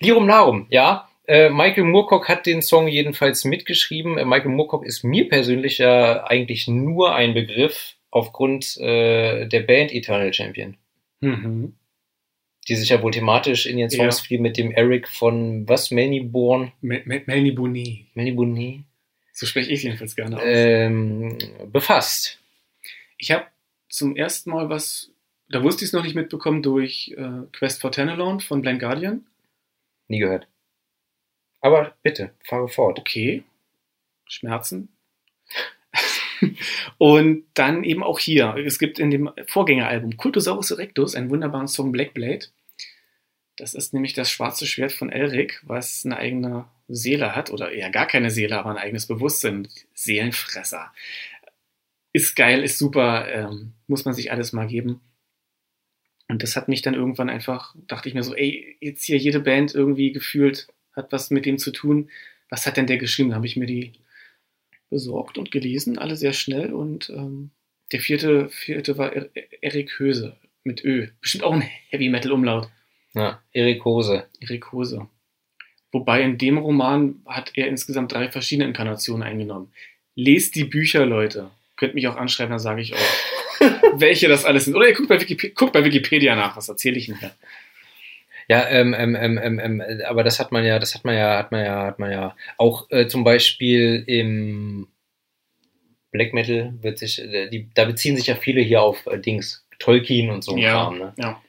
Lirum Larum, ja. Äh, Michael Moorcock hat den Song jedenfalls mitgeschrieben. Äh, Michael Moorcock ist mir persönlich ja eigentlich nur ein Begriff aufgrund äh, der Band Eternal Champion, Mhm. die sich ja wohl thematisch in ihren Songs Ja. viel mit dem Eric von was, Melnyborn, Mel Mel Melanie Bonet. Melnyborn, So spreche ich jedenfalls gerne aus. ähm, befasst. Ich habe zum ersten Mal was, da wusste ich es noch nicht mitbekommen, durch äh, Quest for Tanalone von Blind Guardian. Nie gehört. Aber bitte, fahre fort. Okay. Schmerzen. Und dann eben auch hier. Es gibt in dem Vorgängeralbum Cultosaurus Erectus einen wunderbaren Song Black Blade. Das ist nämlich das schwarze Schwert von Elric, was eine eigene Seele hat, oder eher gar keine Seele, aber ein eigenes Bewusstsein. Seelenfresser. Ist geil, ist super, ähm, muss man sich alles mal geben. Und das hat mich dann irgendwann einfach, dachte ich mir so, ey, jetzt hier jede Band irgendwie gefühlt hat was mit dem zu tun. Was hat denn der geschrieben? Da habe ich mir die besorgt und gelesen, alle sehr schnell. Und ähm, der vierte, vierte war er Erik Höse mit Ö. Bestimmt auch ein Heavy Metal Umlaut. Ja, Erik Hose. Erik Hose. Wobei in dem Roman hat er insgesamt drei verschiedene Inkarnationen eingenommen. Lest die Bücher, Leute. Könnt mich auch anschreiben, dann sage ich euch, welche das alles sind. Oder ihr guckt bei, Wikip guckt bei Wikipedia nach, was erzähle ich denn da? Ja, ähm, ähm, ähm, ähm, ähm, äh, aber das hat man ja, das hat man ja, hat man ja, hat man ja auch äh, zum Beispiel im Black Metal wird sich, äh, die, da beziehen sich ja viele hier auf äh, Dings, Tolkien und so Ja. Kram, ne? Ja.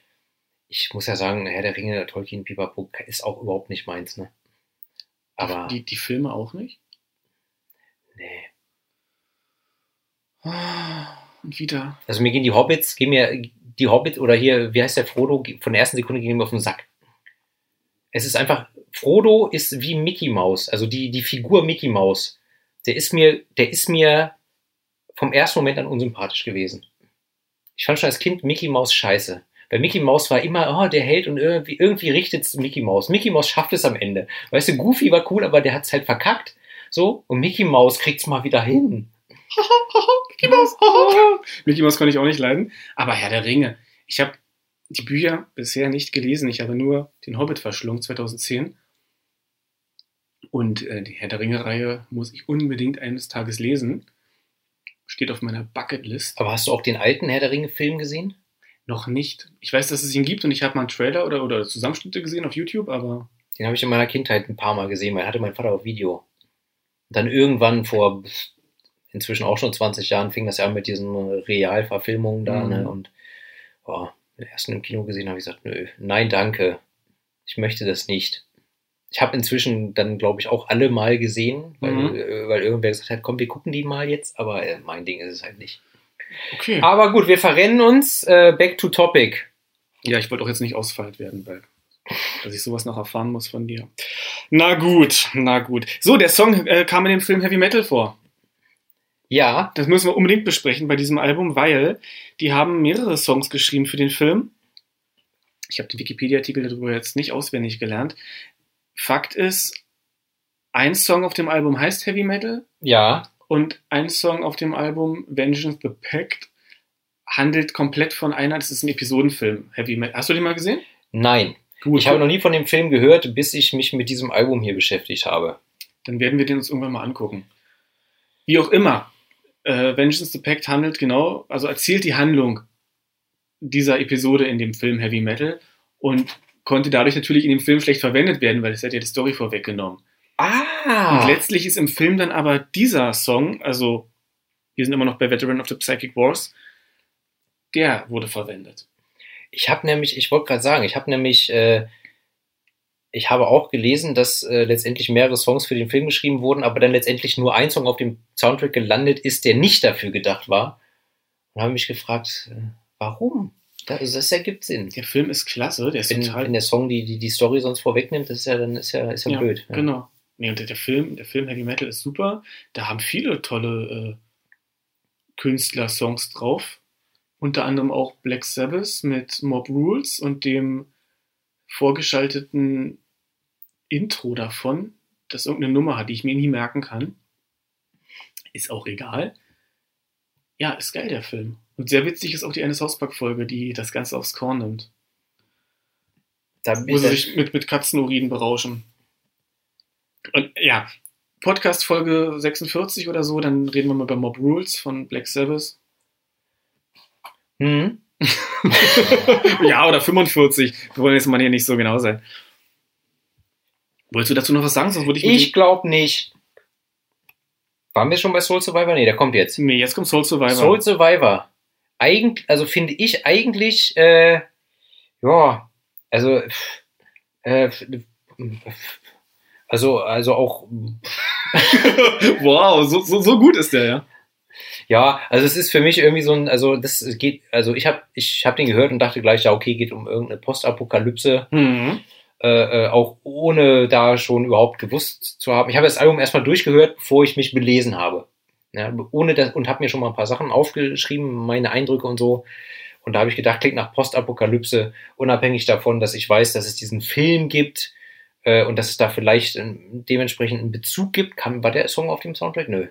Ich muss ja sagen, Herr der Ringe, Tolkien, Pipapo ist auch überhaupt nicht meins, ne? Aber Die, die Filme auch nicht? nee. Und wieder. Also mir gehen die Hobbits, gehen mir die Hobbits oder hier, wie heißt der Frodo, von der ersten Sekunde gehen mir auf den Sack. Es ist einfach, Frodo ist wie Mickey Mouse, also die, die Figur Mickey Mouse. Der ist mir, der ist mir vom ersten Moment an unsympathisch gewesen. Ich fand schon als Kind Mickey Mouse scheiße. Weil Mickey Mouse war immer, oh, der Held und irgendwie, irgendwie richtet es Mickey Mouse. Mickey Mouse schafft es am Ende. Weißt du, Goofy war cool, aber der hat es halt verkackt. So, und Mickey Mouse kriegt's mal wieder hin. Mickey Mouse. Mickey Mouse konnte ich auch nicht leiden. Aber Herr der Ringe. Ich habe die Bücher bisher nicht gelesen. Ich habe nur den Hobbit verschlungen 2010. Und äh, die Herr der Ringe-Reihe muss ich unbedingt eines Tages lesen. Steht auf meiner Bucketlist. Aber hast du auch den alten Herr der Ringe-Film gesehen? Noch nicht. Ich weiß, dass es ihn gibt und ich habe mal einen Trailer oder, oder Zusammenschnitte gesehen auf YouTube, aber Den habe ich in meiner Kindheit ein paar Mal gesehen, weil hatte mein Vater auf Video. Und dann irgendwann vor inzwischen auch schon 20 Jahren fing das ja an mit diesen Realverfilmungen da, Mhm. ne? Und oh, den ersten im Kino gesehen habe ich gesagt, nö, nein, danke. Ich möchte das nicht. Ich habe inzwischen dann, glaube ich, auch alle mal gesehen, weil, Mhm. äh, weil irgendwer gesagt hat, komm, wir gucken die mal jetzt, aber äh, mein Ding ist es halt nicht. okay. Aber gut, wir verrennen uns. Äh, back to topic. Ja, ich wollte auch jetzt nicht ausfallend werden, weil dass ich sowas noch erfahren muss von dir. Na gut, na gut. So, der Song äh, kam in dem Film Heavy Metal vor. Ja, Das müssen wir unbedingt besprechen bei diesem Album, weil die haben mehrere Songs geschrieben für den Film. Ich habe den Wikipedia-Artikel darüber jetzt nicht auswendig gelernt. Fakt ist, ein Song auf dem Album heißt Heavy Metal ja, und ein Song auf dem Album Vengeance the Pact handelt komplett von einer, das ist ein Episodenfilm, Heavy Metal. Hast du den mal gesehen? nein. Gut, Ich habe noch nie von dem Film gehört, bis ich mich mit diesem Album hier beschäftigt habe. dann werden wir den uns irgendwann mal angucken. Wie auch immer, äh, Vengeance the Pact handelt genau, also erzählt die Handlung dieser Episode in dem Film Heavy Metal und konnte dadurch natürlich in dem Film schlecht verwendet werden, weil es hat ja die Story vorweggenommen. Ah! Und letztlich ist im Film dann aber dieser Song, also wir sind immer noch bei Veteran of the Psychic Wars, der wurde verwendet. Ich habe nämlich, ich wollte gerade sagen, ich habe nämlich, äh, ich habe auch gelesen, dass äh, letztendlich mehrere Songs für den Film geschrieben wurden, aber dann letztendlich nur ein Song auf dem Soundtrack gelandet ist, der nicht dafür gedacht war. Und habe mich gefragt, äh, warum? Das, das ergibt Sinn. Der Film ist klasse, der ist Wenn, total wenn der Song die, die, die Story sonst vorwegnimmt, das ist ja dann ist ja, ist ja, Ja, blöd. Ja. Genau. Nee, und der, der Film, der Film Heavy Metal ist super. Da haben viele tolle äh, Künstler Songs drauf. Unter anderem auch Black Sabbath mit Mob Rules und dem vorgeschalteten Intro davon, das irgendeine Nummer hat, die ich mir nie merken kann. Ist auch egal. Ja, ist geil, der Film. Und sehr witzig ist auch die eine Hauspack-Folge, die das Ganze aufs Korn nimmt. Da Wo sie ich, sich mit, mit Katzenurin berauschen. Und ja, Podcast Folge 46 oder so, dann reden wir mal über Mob Rules von Black Sabbath. hm? ja, oder 45. Wir wollen jetzt mal hier nicht so genau sein. Wolltest du dazu noch was sagen? Sonst würde ich Ich glaube nicht. Waren wir schon bei Soul Survivor? Nee, der kommt jetzt. Nee, jetzt kommt Soul Survivor. Soul Survivor. Eigentlich, also finde ich eigentlich, äh, ja, also, äh, also, also auch, wow, so, so, so gut ist der, ja. Ja, also es ist für mich irgendwie so ein, also das geht, also ich habe ich hab den gehört und dachte gleich, ja, okay, geht um irgendeine Postapokalypse, Mhm. äh, äh, auch ohne da schon überhaupt gewusst zu haben. Ich habe das Album erstmal durchgehört, bevor ich mich belesen habe. Ja, ohne das, und habe mir schon mal ein paar Sachen aufgeschrieben, meine Eindrücke und so. Und da habe ich gedacht, klingt nach Postapokalypse, unabhängig davon, dass ich weiß, dass es diesen Film gibt äh, und dass es da vielleicht ähm, dementsprechend einen Bezug gibt. Kam, war der Song auf dem Soundtrack? Nö.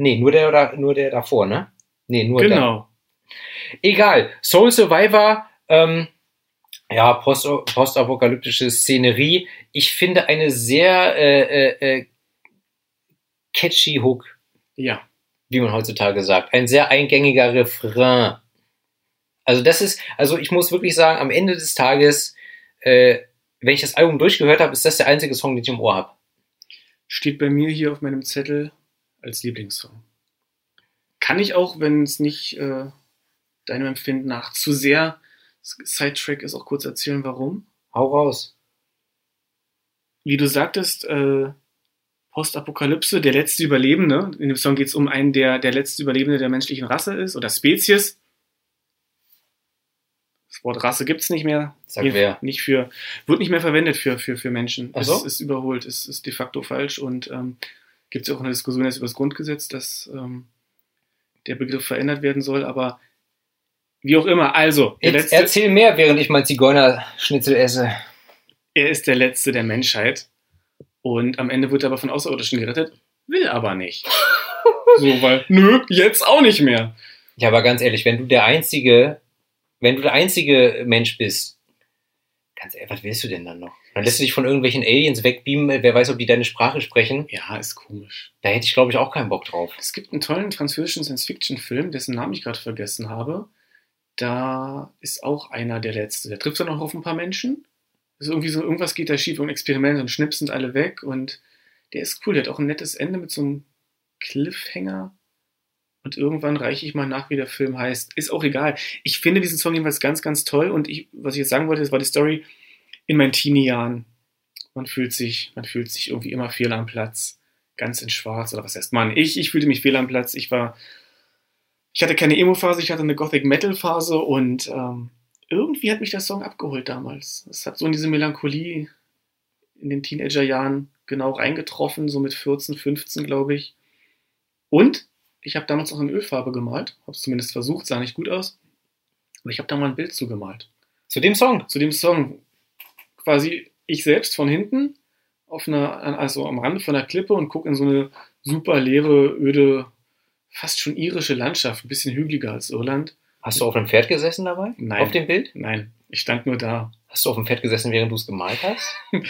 Nee, nur der, da- nur der davor, ne? Nee, nur der. Genau. Egal. Soul Survivor, ähm, ja, post, postapokalyptische Szenerie. Ich finde eine sehr äh, äh, äh, catchy Hook, Ja. wie man heutzutage sagt. Ein sehr eingängiger Refrain. Also das ist, also ich muss wirklich sagen, am Ende des Tages, äh, wenn ich das Album durchgehört habe, ist das der einzige Song, den ich im Ohr habe. Steht bei mir hier auf meinem Zettel als Lieblingssong. Kann ich auch, wenn es nicht äh, deinem Empfinden nach zu sehr Sidetrack ist, auch kurz erzählen, warum? Hau raus. Wie du sagtest, äh, Postapokalypse, der letzte Überlebende. In dem Song geht es um einen, der der letzte Überlebende der menschlichen Rasse ist oder Spezies. Das Wort Rasse gibt es nicht mehr. Sag Hier wer. Nicht für, wird nicht mehr verwendet für, für, für Menschen. Ach so? Es ist überholt, es ist de facto falsch und ähm, gibt es auch eine Diskussion jetzt über das Grundgesetz, dass ähm, der Begriff verändert werden soll, aber wie auch immer, also, letzte, erzähl mehr, während ich mein Zigeunerschnitzel esse. er ist der Letzte der Menschheit und am Ende wird er aber von Außerirdischen gerettet, will aber nicht. so, weil, nö, jetzt auch nicht mehr. Ja, aber ganz ehrlich, wenn du der einzige, wenn du der einzige Mensch bist, ganz ehrlich, was willst du denn dann noch? Dann lässt du dich von irgendwelchen Aliens wegbeamen, wer weiß, ob die deine Sprache sprechen. Ja, ist komisch. Da hätte ich, glaube ich, auch keinen Bock drauf. Es gibt einen tollen französischen Science-Fiction-Film, dessen Namen ich gerade vergessen habe. Da ist auch einer der Letzte. Der trifft dann auch auf ein paar Menschen. Ist irgendwie so, irgendwas geht da schief, ein Experiment und Schnips sind alle weg und der ist cool. Der hat auch ein nettes Ende mit so einem Cliffhanger. Und irgendwann reiche ich mal nach, wie der Film heißt. Ist auch egal. Ich finde diesen Song jedenfalls ganz, ganz toll. Und ich, was ich jetzt sagen wollte, das war die Story in meinen Teenie-Jahren. Man fühlt sich, man fühlt sich irgendwie immer fehl am Platz. Ganz in schwarz. Oder was heißt man? Ich, ich fühlte mich fehl am Platz. Ich war, ich hatte keine Emo-Phase, ich hatte eine Gothic-Metal-Phase und ähm, irgendwie hat mich der Song abgeholt damals. Es hat so in diese Melancholie in den Teenager-Jahren genau reingetroffen, so mit 14, 15, glaube ich. Und ich habe damals noch in Ölfarbe gemalt, habe es zumindest versucht, sah nicht gut aus. Aber ich habe da mal ein Bild zugemalt. Zu dem Song. Zu dem Song quasi ich selbst von hinten auf einer, also am Rande von der Klippe und gucke in so eine super leere, öde, fast schon irische Landschaft, ein bisschen hügeliger als Irland. Hast du auf einem Pferd gesessen dabei? Nein. Auf dem Bild? Nein, ich stand nur da. Hast du auf dem Pferd gesessen, während du es gemalt hast?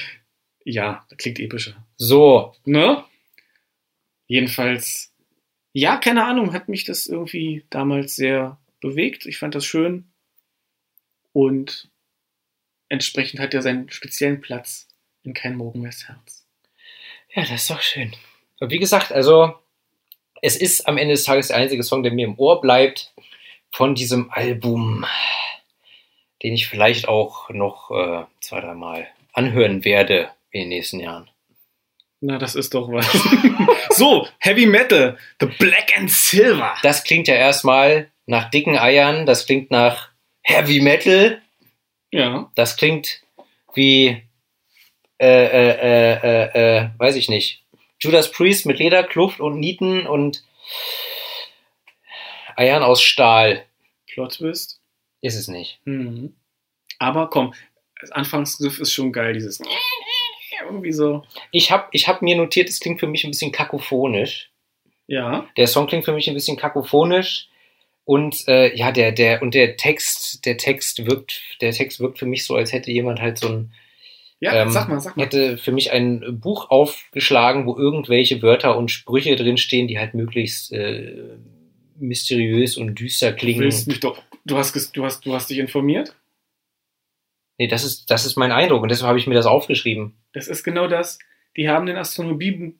Ja, das klingt epischer. So. Ne? Jedenfalls, ja, keine Ahnung, hat mich das irgendwie damals sehr bewegt. Ich fand das schön. Und entsprechend hat er seinen speziellen Platz in Kein Morgen mehrs Herz. Ja, das ist doch schön. Und wie gesagt, also es ist am Ende des Tages der einzige Song, der mir im Ohr bleibt von diesem Album, den ich vielleicht auch noch äh, zwei, dreimal anhören werde in den nächsten Jahren. Na, das ist doch was. so, Heavy Metal, The Black and Silver. Das klingt ja erstmal nach dicken Eiern, das klingt nach Heavy Metal, Ja. das klingt wie, äh, äh, äh, äh, äh, weiß ich nicht, Judas Priest mit Leder, Kluft und Nieten und Eiern aus Stahl. Plot Twist. Ist es nicht. Mhm. Aber komm, das Anfangsgriff ist schon geil, dieses irgendwie so. Ich habe ich hab mir notiert, es klingt für mich ein bisschen kakophonisch. Ja. Der Song klingt für mich ein bisschen kakophonisch. Und äh, ja, der, der, und der Text, der Text wirkt, der Text wirkt für mich so, als hätte jemand halt so ein, Ja, Ähm, sag mal, sag mal. hätte für mich ein Buch aufgeschlagen, wo irgendwelche Wörter und Sprüche drinstehen, die halt möglichst äh, mysteriös und düster klingen. willst mich doch. Du hast, du hast, du hast dich informiert? Nee, das ist, das ist mein Eindruck und deshalb habe ich mir das aufgeschrieben. Das ist genau das. Die haben den Astronomie,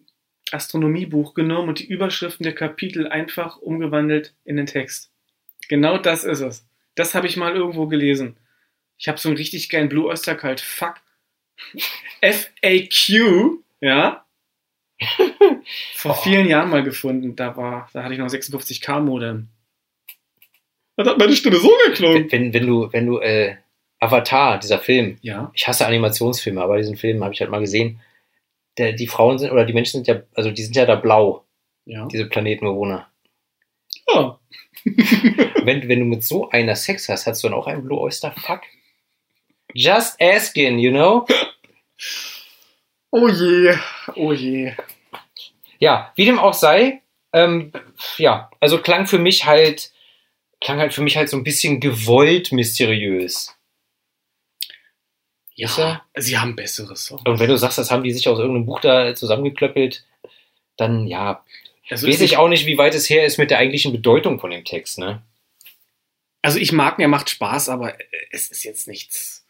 Astronomiebuch genommen und die Überschriften der Kapitel einfach umgewandelt in den Text. Genau das ist es. Das habe ich mal irgendwo gelesen. Ich habe so einen richtig geilen Blue Oyster Cult. Fuck. FAQ, ja. Vor Oh. vielen Jahren mal gefunden. Da war, da hatte ich noch 56k Modem. Das hat meine Stimme so geklungen. Wenn, wenn du, wenn du, äh, Avatar, dieser Film, Ja. ich hasse Animationsfilme, aber diesen Film habe ich halt mal gesehen. Der, die Frauen sind, oder die Menschen sind ja, also die sind ja da blau, Ja. diese Planetenbewohner. Ja. Wenn, wenn du mit so einer Sex hast, hast du dann auch einen Blue Oyster Fuck? Just asking, you know? Oh je. Oh je. Ja, wie dem auch sei, ähm, ja, also klang für mich halt, klang halt für mich halt so ein bisschen gewollt mysteriös. Ist Ja, sie haben bessere Songs. Und wenn du sagst, das haben die sich aus irgendeinem Buch da zusammengeklöppelt, dann ja, Also, weiß ich auch nicht, wie weit es her ist mit der eigentlichen Bedeutung von dem Text, ne? also ich mag ihn, er macht Spaß, aber es ist jetzt nichts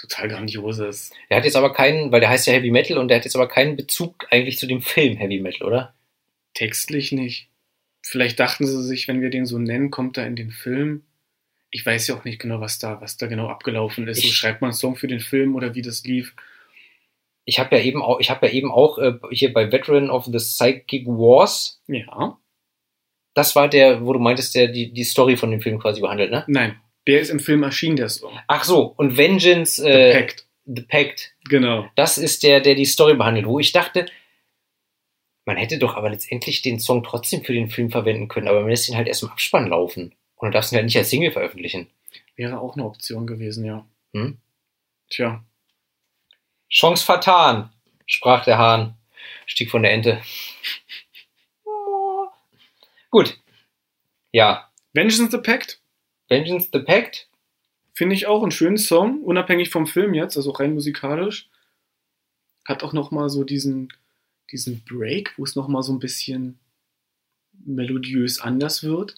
total Grandioses. Der hat jetzt aber keinen, weil der heißt ja Heavy Metal und der hat jetzt aber keinen Bezug eigentlich zu dem Film Heavy Metal, oder? Textlich nicht. Vielleicht dachten sie sich, wenn wir den so nennen, kommt er in den Film. Ich weiß ja auch nicht genau, was da, was da genau abgelaufen ist. So Ich- schreibt man einen Song für den Film oder wie das lief. Ich habe ja eben auch, ich habe ja eben auch äh, hier bei Veteran of the Psychic Wars, Ja. das war der, wo du meintest, der die, die Story von dem Film quasi behandelt, ne? Nein, der ist im Film erschienen, der Song. Ach so, und Vengeance, The äh, Pact. The Pact, Genau. das ist der, der die Story behandelt, wo ich dachte, man hätte doch aber letztendlich den Song trotzdem für den Film verwenden können, aber man lässt ihn halt erst im Abspann laufen. Und du darfst ihn halt nicht als Single veröffentlichen. Wäre auch eine Option gewesen, ja. Hm? Tja. Chance vertan, sprach der Hahn, stieg von der Ente. Gut. Ja, Vengeance the Pact Vengeance the Pact. finde ich auch einen schönen Song, unabhängig vom Film jetzt, also rein musikalisch. Hat auch noch mal so diesen, diesen Break, wo es noch mal so ein bisschen melodiös anders wird.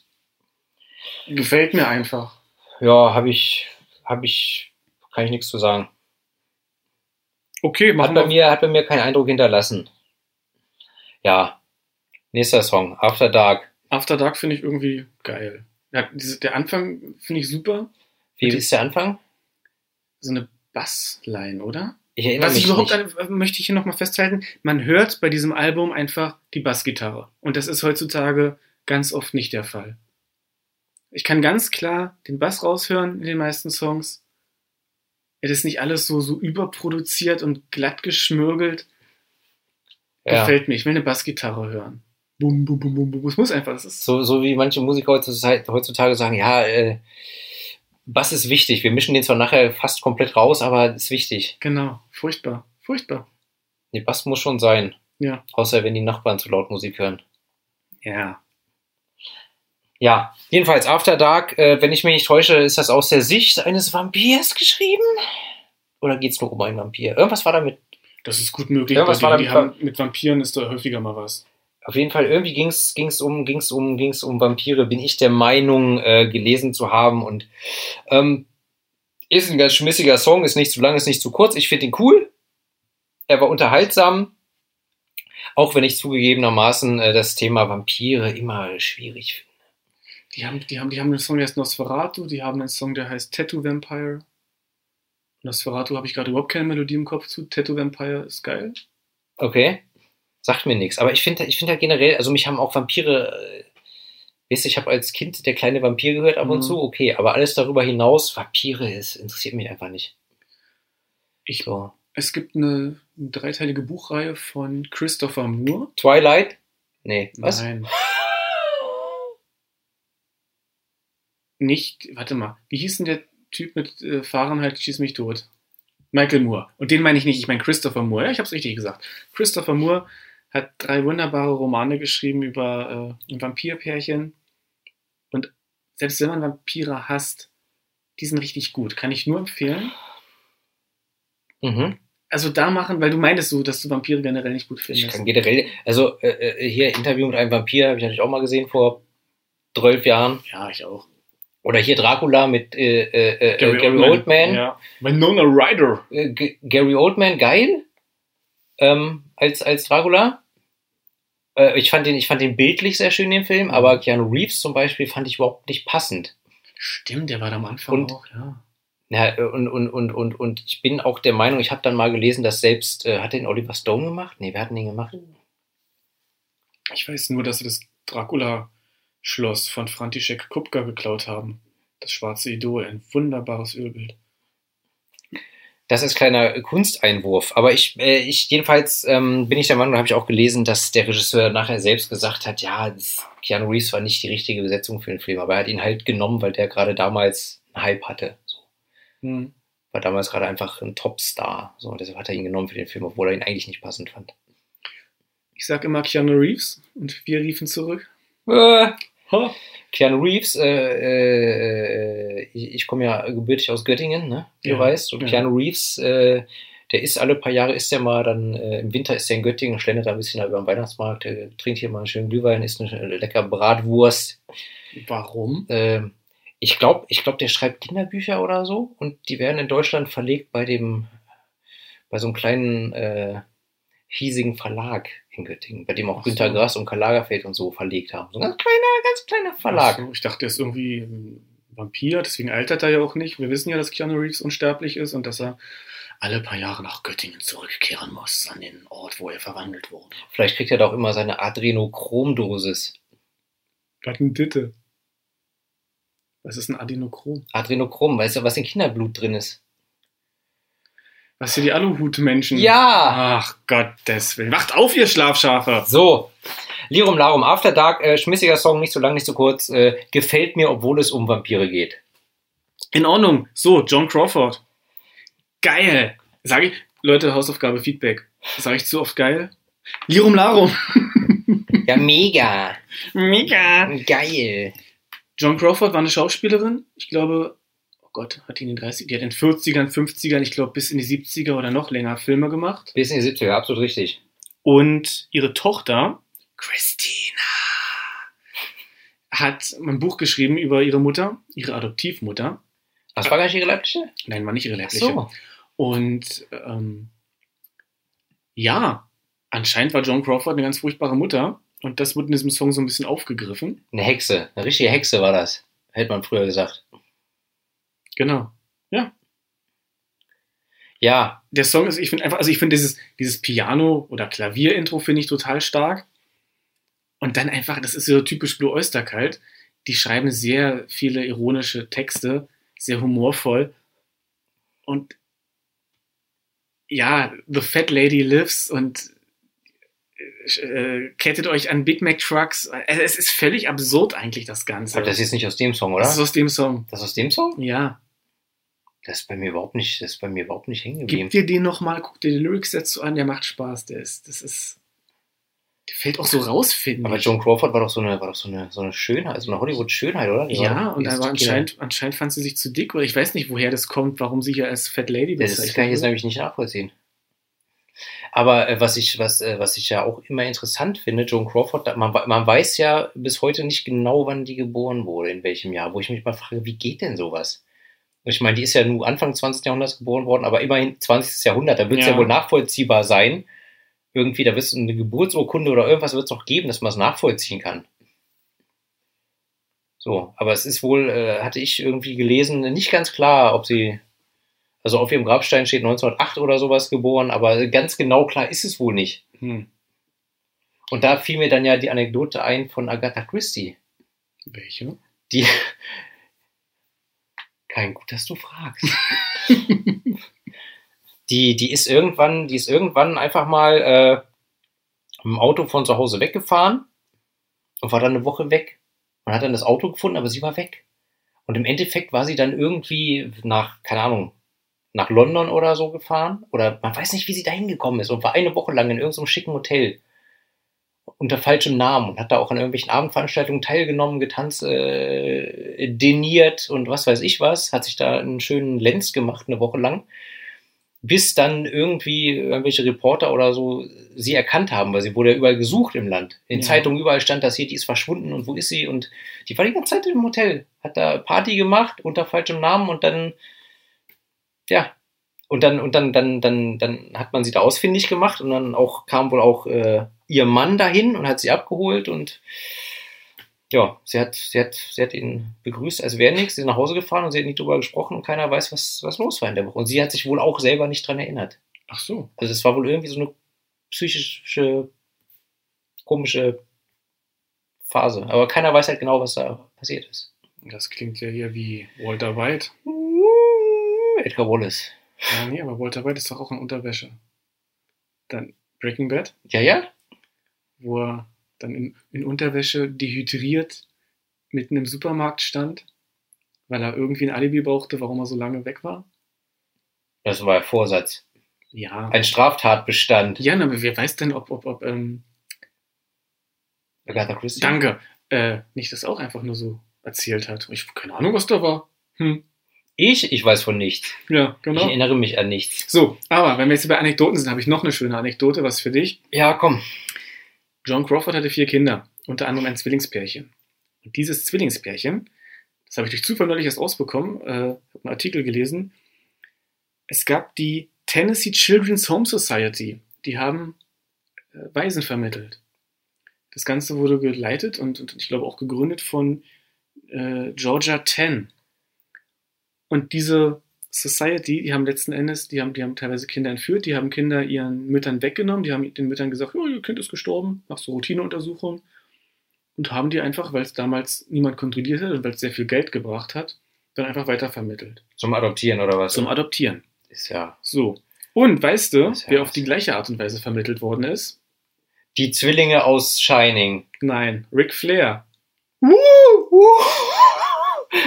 Gefällt mir einfach. Ja, habe ich, habe ich, kann ich nichts zu sagen. Okay, Hat bei mir, hat bei mir keinen Eindruck hinterlassen. Ja. Nächster Song, After Dark. After Dark finde ich irgendwie geil. Ja, diese, der Anfang finde ich super. Wie ist der Anfang? So eine Bassline, oder? Ich erinnere Was ich mich überhaupt nicht. an, möchte ich hier nochmal festhalten, man hört bei diesem Album einfach die Bassgitarre. Und das ist heutzutage ganz oft nicht der Fall. Ich kann ganz klar den Bass raushören in den meisten Songs. Es ist nicht alles so, so überproduziert und glatt geschmürgelt. Ja. Gefällt mir. Ich will eine Bassgitarre hören. Bum, bum, bum, bum, bum. Es muss einfach, das ist So, so wie manche Musiker heutzutage, heutzutage sagen, ja, äh, Bass ist wichtig. Wir mischen den zwar nachher fast komplett raus, aber ist wichtig. genau, furchtbar, furchtbar. Nee, Bass muss schon sein. Ja. Außer wenn die Nachbarn zu laut Musik hören. Ja. Ja, jedenfalls After Dark, äh, wenn ich mich nicht täusche, ist das aus der Sicht eines Vampirs geschrieben? Oder geht's nur um einen Vampir? Irgendwas war damit. Das ist gut möglich. Ja, was bei war damit- haben, mit Vampiren ist da häufiger mal was. Auf jeden Fall, irgendwie ging's ging's um, ging's um, ging's um Vampire, bin ich der Meinung, äh, gelesen zu haben. Und ähm, Ist ein ganz schmissiger Song, ist nicht zu lang, ist nicht zu kurz. Ich finde ihn cool. Er war unterhaltsam. Auch wenn ich zugegebenermaßen äh, das Thema Vampire immer schwierig finde. Die haben, die, haben, die haben einen Song, der heißt Nosferatu, die haben einen Song, der heißt Tattoo Vampire. Nosferatu habe ich gerade überhaupt keine Melodie im Kopf zu. Tattoo Vampire ist geil. Okay. Sagt mir nichts. Aber ich finde ich find halt generell, also mich haben auch Vampire. Äh, weißt du, ich habe als Kind der kleine Vampir gehört ab und Mhm. zu, okay. Aber alles darüber hinaus, Vampire, es interessiert mich einfach nicht. Ich, So. es gibt eine, eine dreiteilige Buchreihe von Christopher Moore. Twilight? Nee. Was? Nein. Nicht, warte mal, wie hieß denn der Typ mit äh, Fahrenheit Schieß mich tot? Michael Moore. Und den meine ich nicht, ich meine Christopher Moore. Ja, ich habe es richtig gesagt. Christopher Moore hat drei wunderbare Romane geschrieben über äh, ein Vampirpärchen. Und selbst wenn man Vampire hasst, die sind richtig gut. Kann ich nur empfehlen. Mhm. Also da machen, weil du meintest so, dass du Vampire generell nicht gut Ich findest. kann generell, also äh, äh, hier Interview mit einem Vampir habe ich natürlich auch mal gesehen vor 12 Jahren. Ja, ich auch. Oder hier Dracula mit äh, äh, äh, Gary, Oldman. Ja. Winona Ryder. Äh, G Gary Oldman geil ähm, als, als Dracula. Äh, ich, fand den, ich fand den bildlich sehr schön, den Film, aber Keanu Reeves zum Beispiel fand ich überhaupt nicht passend. Stimmt, der war da am Anfang Und- auch, ja. Ja, äh, und, und, und, und, und ich bin auch der Meinung, ich habe dann mal gelesen, dass selbst, äh, hat den Oliver Stone gemacht? Nee, wer hat den gemacht? Ich weiß nur, dass sie das Dracula-Schloss von František Kupka geklaut haben. Das schwarze Idol, ein wunderbares Ölbild. Das ist kleiner Kunsteinwurf. Aber ich, äh, ich jedenfalls ähm, bin ich der Meinung, habe ich auch gelesen, dass der Regisseur nachher selbst gesagt hat, ja, Keanu Reeves war nicht die richtige Besetzung für den Film, aber er hat ihn halt genommen, weil der gerade damals einen Hype hatte. So. Hm. War damals gerade einfach ein Topstar. So, und deshalb hat er ihn genommen für den Film, obwohl er ihn eigentlich nicht passend fand. Ich sag immer Keanu Reeves und wir riefen zurück. Äh, Ha. Keanu Reeves, äh, äh, ich, ich komme ja gebürtig aus Göttingen, ne? Wie Ja, du weißt. Und ja. Keanu Reeves, äh, der ist alle paar Jahre, ist der mal dann, äh, im Winter ist der in Göttingen, schlendert da ein bisschen über den Weihnachtsmarkt, äh, trinkt hier mal einen schönen Glühwein, isst eine äh, lecker Bratwurst. Warum? Ähm, ich glaube, ich glaub, der schreibt Kinderbücher oder so und die werden in Deutschland verlegt bei dem, bei so einem kleinen, äh, hiesigen Verlag in Göttingen, bei dem auch Ach so. Günter Grass und Karl Lagerfeld und so verlegt haben. So ein ganz kleiner, ganz kleiner Verlag. So, ich dachte, er ist irgendwie ein Vampir, deswegen altert er ja auch nicht. Wir wissen ja, dass Keanu Reeves unsterblich ist und dass er alle paar Jahre nach Göttingen zurückkehren muss, an den Ort, wo er verwandelt wurde. Vielleicht kriegt er doch immer seine Adrenochromdosis. Was ein Ditte? Was ist ein Adenochrom? Adrenochrom, weißt du, was in Kinderblut drin ist? Was sind die Aluhut-Menschen? Ja! Ach Gottes Willen. Wacht auf, ihr Schlafschafe! So. Lirum Larum, After Dark, äh, schmissiger Song, nicht so lang, nicht so kurz. Äh, gefällt mir, obwohl es um Vampire geht. In Ordnung. So, John Crawford. Geil. Sag ich, Leute, Hausaufgabe, Feedback. Sag ich zu oft geil? Lirum Larum. Ja, mega. Mega. Geil. John Crawford war eine Schauspielerin. Ich glaube, Gott, hat die in den 30 die hat in den 40ern, 50ern, ich glaube bis in die 70er oder noch länger Filme gemacht. Bis in die 70er, absolut richtig. Und ihre Tochter, Christina, hat ein Buch geschrieben über ihre Mutter, ihre Adoptivmutter. Das war gar nicht ihre leibliche? Nein, war nicht ihre Ach leibliche. so. Und ähm, ja, anscheinend war John Crawford eine ganz furchtbare Mutter. Und das wird in diesem Song so ein bisschen aufgegriffen. Eine Hexe. Eine richtige Hexe war das. Hätte man früher gesagt. Genau. Ja, Der Song ist, ich finde einfach, also ich finde dieses, dieses Piano- oder Klavier-Intro finde ich total stark. Und dann einfach, das ist so typisch Blue Oyster Cult. Die schreiben sehr viele ironische Texte, sehr humorvoll. Und ja, The Fat Lady Lives und äh, kettet euch an Big Mac Trucks. Es ist völlig absurd eigentlich, das Ganze. aber das ist nicht aus dem Song, oder? das ist aus dem Song. Das ist aus dem Song? Ja. Das ist bei mir überhaupt nicht, das ist bei mir überhaupt nicht hängen geblieben. Gib dir den nochmal, guck dir die Lyrics dazu an, der macht Spaß. Der ist, das ist. Der fällt auch so raus, finde Aber ich. Joan Crawford war doch so eine, war doch so eine, so eine Schönheit, so eine Hollywood-Schönheit, oder? Die war Ja, doch- und aber anscheinend, anscheinend fand sie sich zu dick, oder ich weiß nicht, woher das kommt, warum sie hier als Fat Lady Das bezeichnet kann ich jetzt nämlich nicht nachvollziehen. Aber äh, was ich, was, äh, was ich ja auch immer interessant finde, Joan Crawford, man, man weiß ja bis heute nicht genau, wann die geboren wurde, in welchem Jahr, wo ich mich mal frage, wie geht denn sowas? Ich meine, die ist ja nur Anfang 20. Jahrhunderts geboren worden, aber immerhin 20. Jahrhundert. Da wird es ja. Ja. wohl nachvollziehbar sein. Irgendwie, da wird es eine Geburtsurkunde oder irgendwas wird es noch geben, dass man es nachvollziehen kann. So, aber es ist wohl, äh, hatte ich irgendwie gelesen, nicht ganz klar, ob sie, also auf ihrem Grabstein steht 1908 oder sowas geboren, aber ganz genau klar ist es wohl nicht. Hm. Und da fiel mir dann ja die Anekdote ein von Agatha Christie. Welche? Die. Kein gut, dass du fragst. die, die ist irgendwann, die ist irgendwann einfach mal äh, im Auto von zu Hause weggefahren und war dann eine Woche weg. Und hat dann das Auto gefunden, aber sie war weg. Und im Endeffekt war sie dann irgendwie nach, keine Ahnung, nach London oder so gefahren. Oder man weiß nicht, wie sie da hingekommen ist und war eine Woche lang in irgendeinem schicken Hotel unter falschem Namen und hat da auch an irgendwelchen Abendveranstaltungen teilgenommen, getanzt, äh, deniert und was weiß ich was, hat sich da einen schönen Lenz gemacht, eine Woche lang, bis dann irgendwie irgendwelche Reporter oder so sie erkannt haben, weil sie wurde ja überall gesucht im Land. In Ja. Zeitungen überall stand das hier, die ist verschwunden und wo ist sie? Und die war die ganze Zeit im Hotel, hat da Party gemacht unter falschem Namen und dann, ja, und dann, und dann, dann, dann, dann hat man sie da ausfindig gemacht und dann auch kam wohl auch äh, ihr Mann dahin und hat sie abgeholt und ja, sie hat, sie hat, sie hat ihn begrüßt, als wäre nichts, sie ist nach Hause gefahren und sie hat nicht drüber gesprochen und keiner weiß, was, was los war in der Woche. Und sie hat sich wohl auch selber nicht dran erinnert. Ach so. Also es war wohl irgendwie so eine psychische, komische Phase. Aber keiner weiß halt genau, was da passiert ist. Das klingt ja hier wie Walter White. Edgar Wallace. Ja, nee, aber Walter White ist doch auch in Unterwäsche. Dann Breaking Bad, Ja, ja? Wo er dann in, in Unterwäsche dehydriert mitten im Supermarkt stand, weil er irgendwie ein Alibi brauchte, warum er so lange weg war. Das war Vorsatz. Ja. Ein Straftatbestand. Ja, aber wer weiß denn, ob, ob, ob, ähm, Agatha Christie. danke, äh, nicht das auch einfach nur so erzählt hat. Ich habe keine Ahnung, was da war. Hm. Ich? Ich weiß von nichts. Ja, Ich genau. erinnere mich an nichts. So, aber wenn wir jetzt bei Anekdoten sind, habe ich noch eine schöne Anekdote, was für dich. Ja, komm. John Crawford hatte vier Kinder, unter anderem ein Zwillingspärchen. Und dieses Zwillingspärchen, das habe ich durch Zufall neulich erst ausbekommen, äh, habe einen Artikel gelesen. Es gab die Tennessee Children's Home Society. Die haben äh, Waisen vermittelt. Das Ganze wurde geleitet und, und ich glaube auch gegründet von äh, Georgia Ten. Und diese Society, die haben letzten Endes, die haben, die haben teilweise Kinder entführt, die haben Kinder ihren Müttern weggenommen, die haben den Müttern gesagt, oh, ihr Kind ist gestorben, machst du Routineuntersuchung und haben die einfach, weil es damals niemand kontrolliert hat und weil es sehr viel Geld gebracht hat, dann einfach weitervermittelt. Zum Adoptieren oder was? Zum Adoptieren. ist ja. So. Und weißt du, ja wer auf die gleiche Art und Weise vermittelt worden ist? Die Zwillinge aus Shining. Nein, Ric Flair.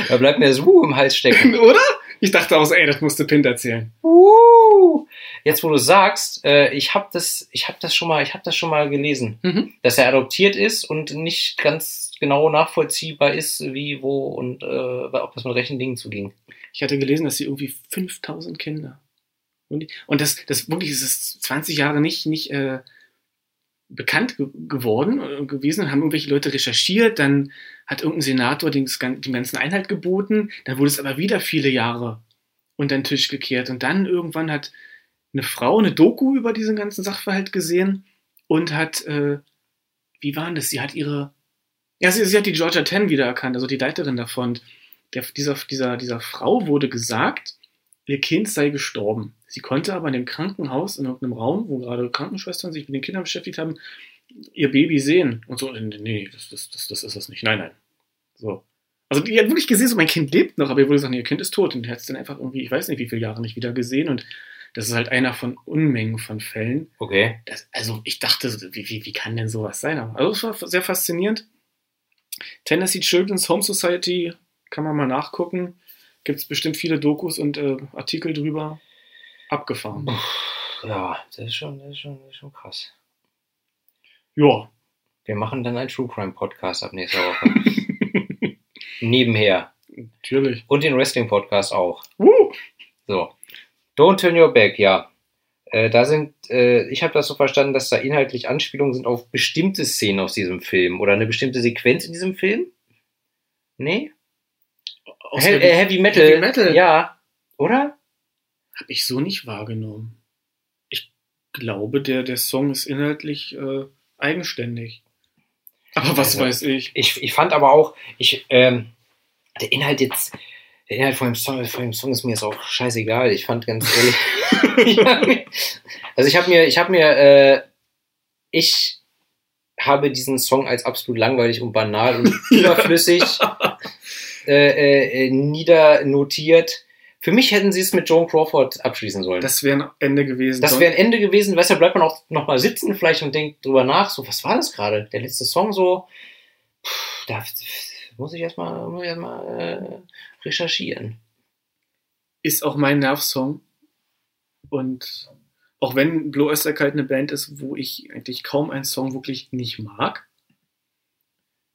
Da bleibt mir das Wuh im Hals stecken. Oder? Ich dachte auch, so, ey, das musste Pint erzählen. Wuh. Jetzt, wo du sagst, äh, ich habe das, ich habe das schon mal, ich habe das schon mal gelesen, Mhm. dass er adoptiert ist und nicht ganz genau nachvollziehbar ist, wie, wo und äh, ob das mit rechten Dingen zuging. Ich hatte gelesen, dass sie irgendwie 5000 Kinder. Und, und das, das wirklich ist es 20 Jahre nicht, nicht äh, bekannt ge geworden äh, gewesen. Haben irgendwelche Leute recherchiert, dann hat irgendein Senator den, dem ganzen Einhalt geboten, dann wurde es aber wieder viele Jahre unter den Tisch gekehrt. Und dann irgendwann hat eine Frau eine Doku über diesen ganzen Sachverhalt gesehen und hat, äh, wie war das? Sie hat ihre, ja, sie, sie hat die Georgia Ten wiedererkannt, also die Leiterin davon. Der, dieser, dieser, dieser Frau wurde gesagt, ihr Kind sei gestorben. Sie konnte aber in dem Krankenhaus, in irgendeinem Raum, wo gerade Krankenschwestern sich mit den Kindern beschäftigt haben, ihr Baby sehen. Und so, nee, das, das, das, das ist das nicht. Nein, nein. So. Also die hat wirklich gesehen, so mein Kind lebt noch, aber ihr wurde gesagt, nee, ihr Kind ist tot. Und die hat es dann einfach irgendwie, ich weiß nicht, wie viele Jahre nicht wieder gesehen. Und das ist halt einer von Unmengen von Fällen. Okay. Das, also ich dachte, wie, wie, wie kann denn sowas sein? Also es war sehr faszinierend. Tennessee Children's Home Society kann man mal nachgucken. Gibt es bestimmt viele Dokus und äh, Artikel drüber. Abgefahren. Ja, das ist schon, das ist schon, das ist schon krass. Ja. Wir machen dann einen True Crime Podcast ab nächster Woche. Nebenher. Natürlich. Und den Wrestling Podcast auch. Uh, So. Don't turn your back, ja. Äh, da sind, äh, ich habe das so verstanden, dass da inhaltlich Anspielungen sind auf bestimmte Szenen aus diesem Film oder eine bestimmte Sequenz in diesem Film. Nee? He Heavy, äh, Heavy Metal. Heavy Metal. Ja. Oder? Habe ich so nicht wahrgenommen. Ich glaube, der, der Song ist inhaltlich äh, eigenständig. Aber was Also, weiß ich. Ich, ich fand aber auch, ich, ähm, der Inhalt jetzt, der Inhalt von dem, Song, von dem Song ist mir jetzt auch scheißegal. Ich fand ganz ehrlich. also ich habe mir, ich habe mir, äh, ich habe diesen Song als absolut langweilig und banal und überflüssig äh, äh, äh, niedernotiert. Für mich hätten sie es mit Joan Crawford abschließen sollen. Das wäre ein Ende gewesen. Das wäre ein Ende gewesen, weißt du, da bleibt man auch noch mal sitzen vielleicht und denkt drüber nach, so, was war das gerade? Der letzte Song so, pff, da muss ich erstmal muss ich erst mal, äh, recherchieren. ist auch mein Nervsong. Und auch wenn Blue Oyster Cult eine Band ist, wo ich eigentlich kaum einen Song wirklich nicht mag,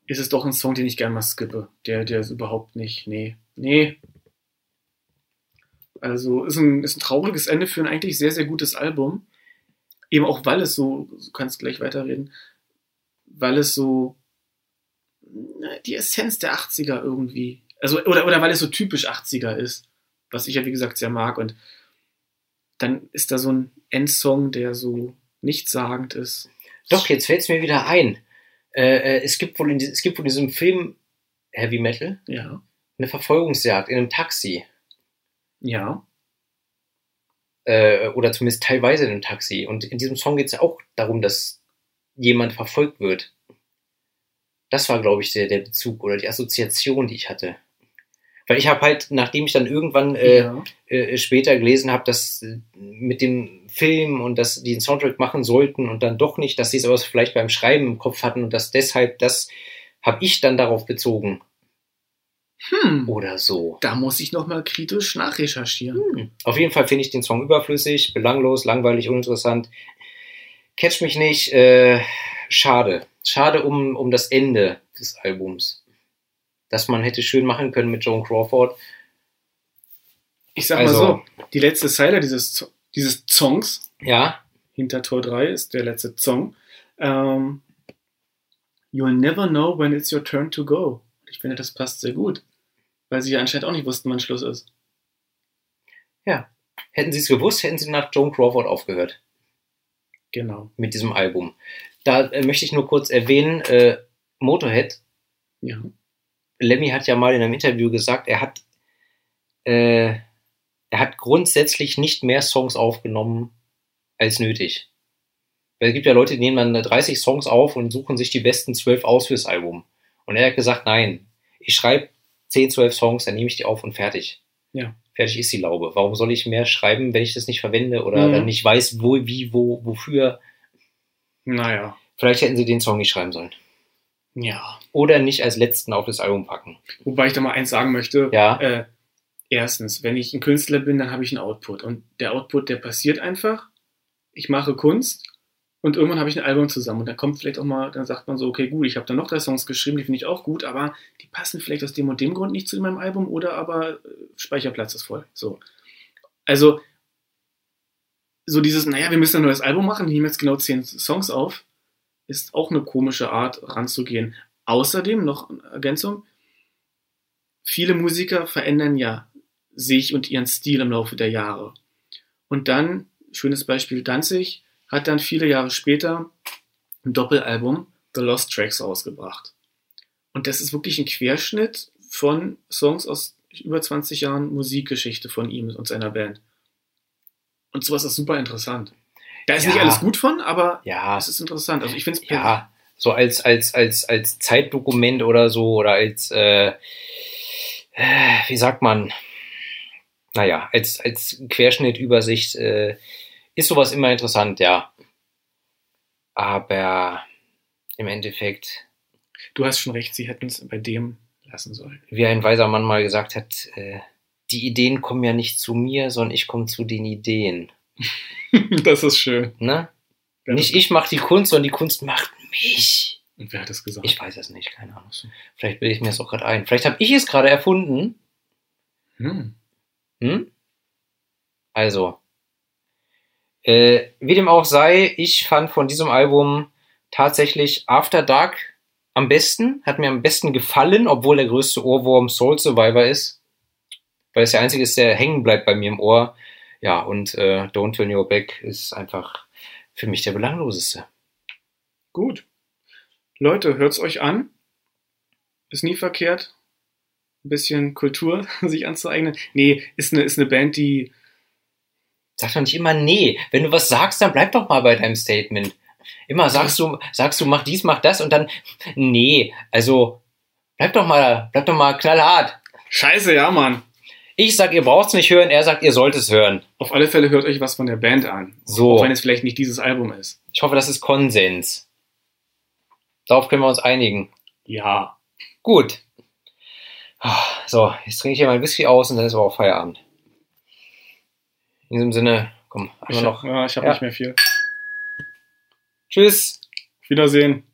ist es doch ein Song, den ich gerne mal skippe. Der, der ist überhaupt nicht, nee, nee. Also ist ein, ist ein trauriges Ende für ein eigentlich sehr, sehr gutes Album. Eben auch, weil es so, du kannst gleich weiterreden, weil es so die Essenz der 80er irgendwie, also, oder, oder weil es so typisch 80er ist, was ich ja wie gesagt sehr mag. Und dann ist da so ein Endsong, der so nichtssagend ist. Doch, jetzt fällt es mir wieder ein. Äh, äh, es, gibt wohl in, es gibt wohl in diesem Film Heavy Metal Ja. eine Verfolgungsjagd in einem Taxi. Ja. Äh, oder zumindest teilweise in einem Taxi. Und in diesem Song geht es ja auch darum, dass jemand verfolgt wird. Das war, glaube ich, der, der Bezug oder die Assoziation, die ich hatte. Weil ich habe halt, nachdem ich dann irgendwann äh, ja. äh, später gelesen habe, dass äh, mit dem Film und dass die einen Soundtrack machen sollten und dann doch nicht, dass sie es aber vielleicht beim Schreiben im Kopf hatten und dass deshalb das habe ich dann darauf bezogen Hm. oder so. Da muss ich nochmal kritisch nachrecherchieren. Hm. Auf jeden Fall finde ich den Song überflüssig, belanglos, langweilig, uninteressant. Catch mich nicht. Äh, schade. Schade um, um das Ende des Albums. Das man hätte schön machen können mit Joan Crawford. Ich sag Also- mal so, die letzte Zeile dieses, dieses Songs Ja, hinter Tor 3 ist der letzte Song. Ähm, You'll never know when it's your turn to go. Ich finde, das passt sehr gut. Weil sie ja anscheinend auch nicht wussten, wann Schluss ist. hätten sie es gewusst, hätten sie nach Joan Crawford aufgehört Genau. mit diesem Album. Da äh, möchte ich nur kurz erwähnen, äh, Motorhead, Ja. Lemmy hat ja mal in einem Interview gesagt, er hat, äh, er hat grundsätzlich nicht mehr Songs aufgenommen als nötig. Weil es gibt ja Leute, die nehmen dann 30 Songs auf und suchen sich die besten 12 aus fürs Album. Und er hat gesagt, nein, ich schreibe 10, 12 Songs, dann nehme ich die auf und fertig. Ja. Fertig ist die Laube. Warum soll ich mehr schreiben, wenn ich das nicht verwende oder Mhm. dann nicht weiß, wo, wie, wo, wofür? Naja. Vielleicht hätten sie den Song nicht schreiben sollen. Ja. Oder nicht als letzten auf das Album packen. Wobei ich da mal eins sagen möchte. Ja. Äh, erstens, wenn ich ein Künstler bin, dann habe ich einen Output. Und der Output, der passiert einfach. Ich mache Kunst und irgendwann habe ich ein Album zusammen. Und dann kommt vielleicht auch mal, dann sagt man so, okay, gut, ich habe da noch drei Songs geschrieben, die finde ich auch gut, aber die passen vielleicht aus dem und dem Grund nicht zu meinem Album oder aber äh, Speicherplatz ist voll. So. Also, so dieses, naja, wir müssen ein neues Album machen, nehmen jetzt genau zehn Songs auf, ist auch eine komische Art ranzugehen. Außerdem noch eine Ergänzung, viele Musiker verändern ja sich und ihren Stil im Laufe der Jahre. Und dann, schönes Beispiel Danzig, hat dann viele Jahre später ein Doppelalbum The Lost Tracks rausgebracht. Und das ist wirklich ein Querschnitt von Songs aus über 20 Jahren Musikgeschichte von ihm und seiner Band. Und sowas ist super interessant. Da ist Ja. nicht alles gut von, aber Ja, es ist interessant. Also ich finde es ja, so als, als, als, als Zeitdokument oder so oder als, äh, äh, wie sagt man, naja, als, als Querschnittübersicht äh, ist sowas immer interessant, ja. Aber im Endeffekt, du hast schon recht, sie hätten es bei dem lassen sollen. wie ein weiser Mann mal gesagt hat, äh, die Ideen kommen ja nicht zu mir, sondern ich komme zu den Ideen. das ist schön. Ne? Wer Nicht ich mache die Kunst, sondern die Kunst macht mich. Und wer hat das gesagt? Ich weiß es nicht, keine Ahnung. Vielleicht bilde ich mir das auch gerade ein. Vielleicht habe ich es gerade erfunden. Hm. Hm? Also, äh, wie dem auch sei, ich fand von diesem Album tatsächlich After Dark am besten, hat mir am besten gefallen, obwohl der größte Ohrwurm Soul Survivor ist. Weil es der einzige ist, der hängen bleibt bei mir im Ohr. Ja, und äh, Don't Turn Your Back ist einfach für mich der belangloseste. Gut. Leute, hört's euch an. Ist nie verkehrt. Ein bisschen Kultur sich anzueignen. Nee, ist eine, ist eine Band, die. Sag doch nicht immer nee. Wenn du was sagst, dann bleib doch mal bei deinem Statement. Immer sagst du, sagst du, mach dies, mach das und dann, nee, also, bleib doch mal, bleib doch mal knallhart. Scheiße, ja, Mann. Ich sag, ihr braucht's nicht hören, er sagt, ihr sollt es hören. Auf alle Fälle hört euch was von der Band an. So. Auch wenn es vielleicht nicht dieses Album ist. Ich hoffe, das ist Konsens. Darauf können wir uns einigen. Ja. Gut. Ah, So, jetzt trinke ich hier mal ein Whisky aus und dann ist aber auch Feierabend. In diesem Sinne, komm, Ich einmal hab, noch. ja, ich habe Ja. nicht mehr viel. Tschüss. Auf Wiedersehen.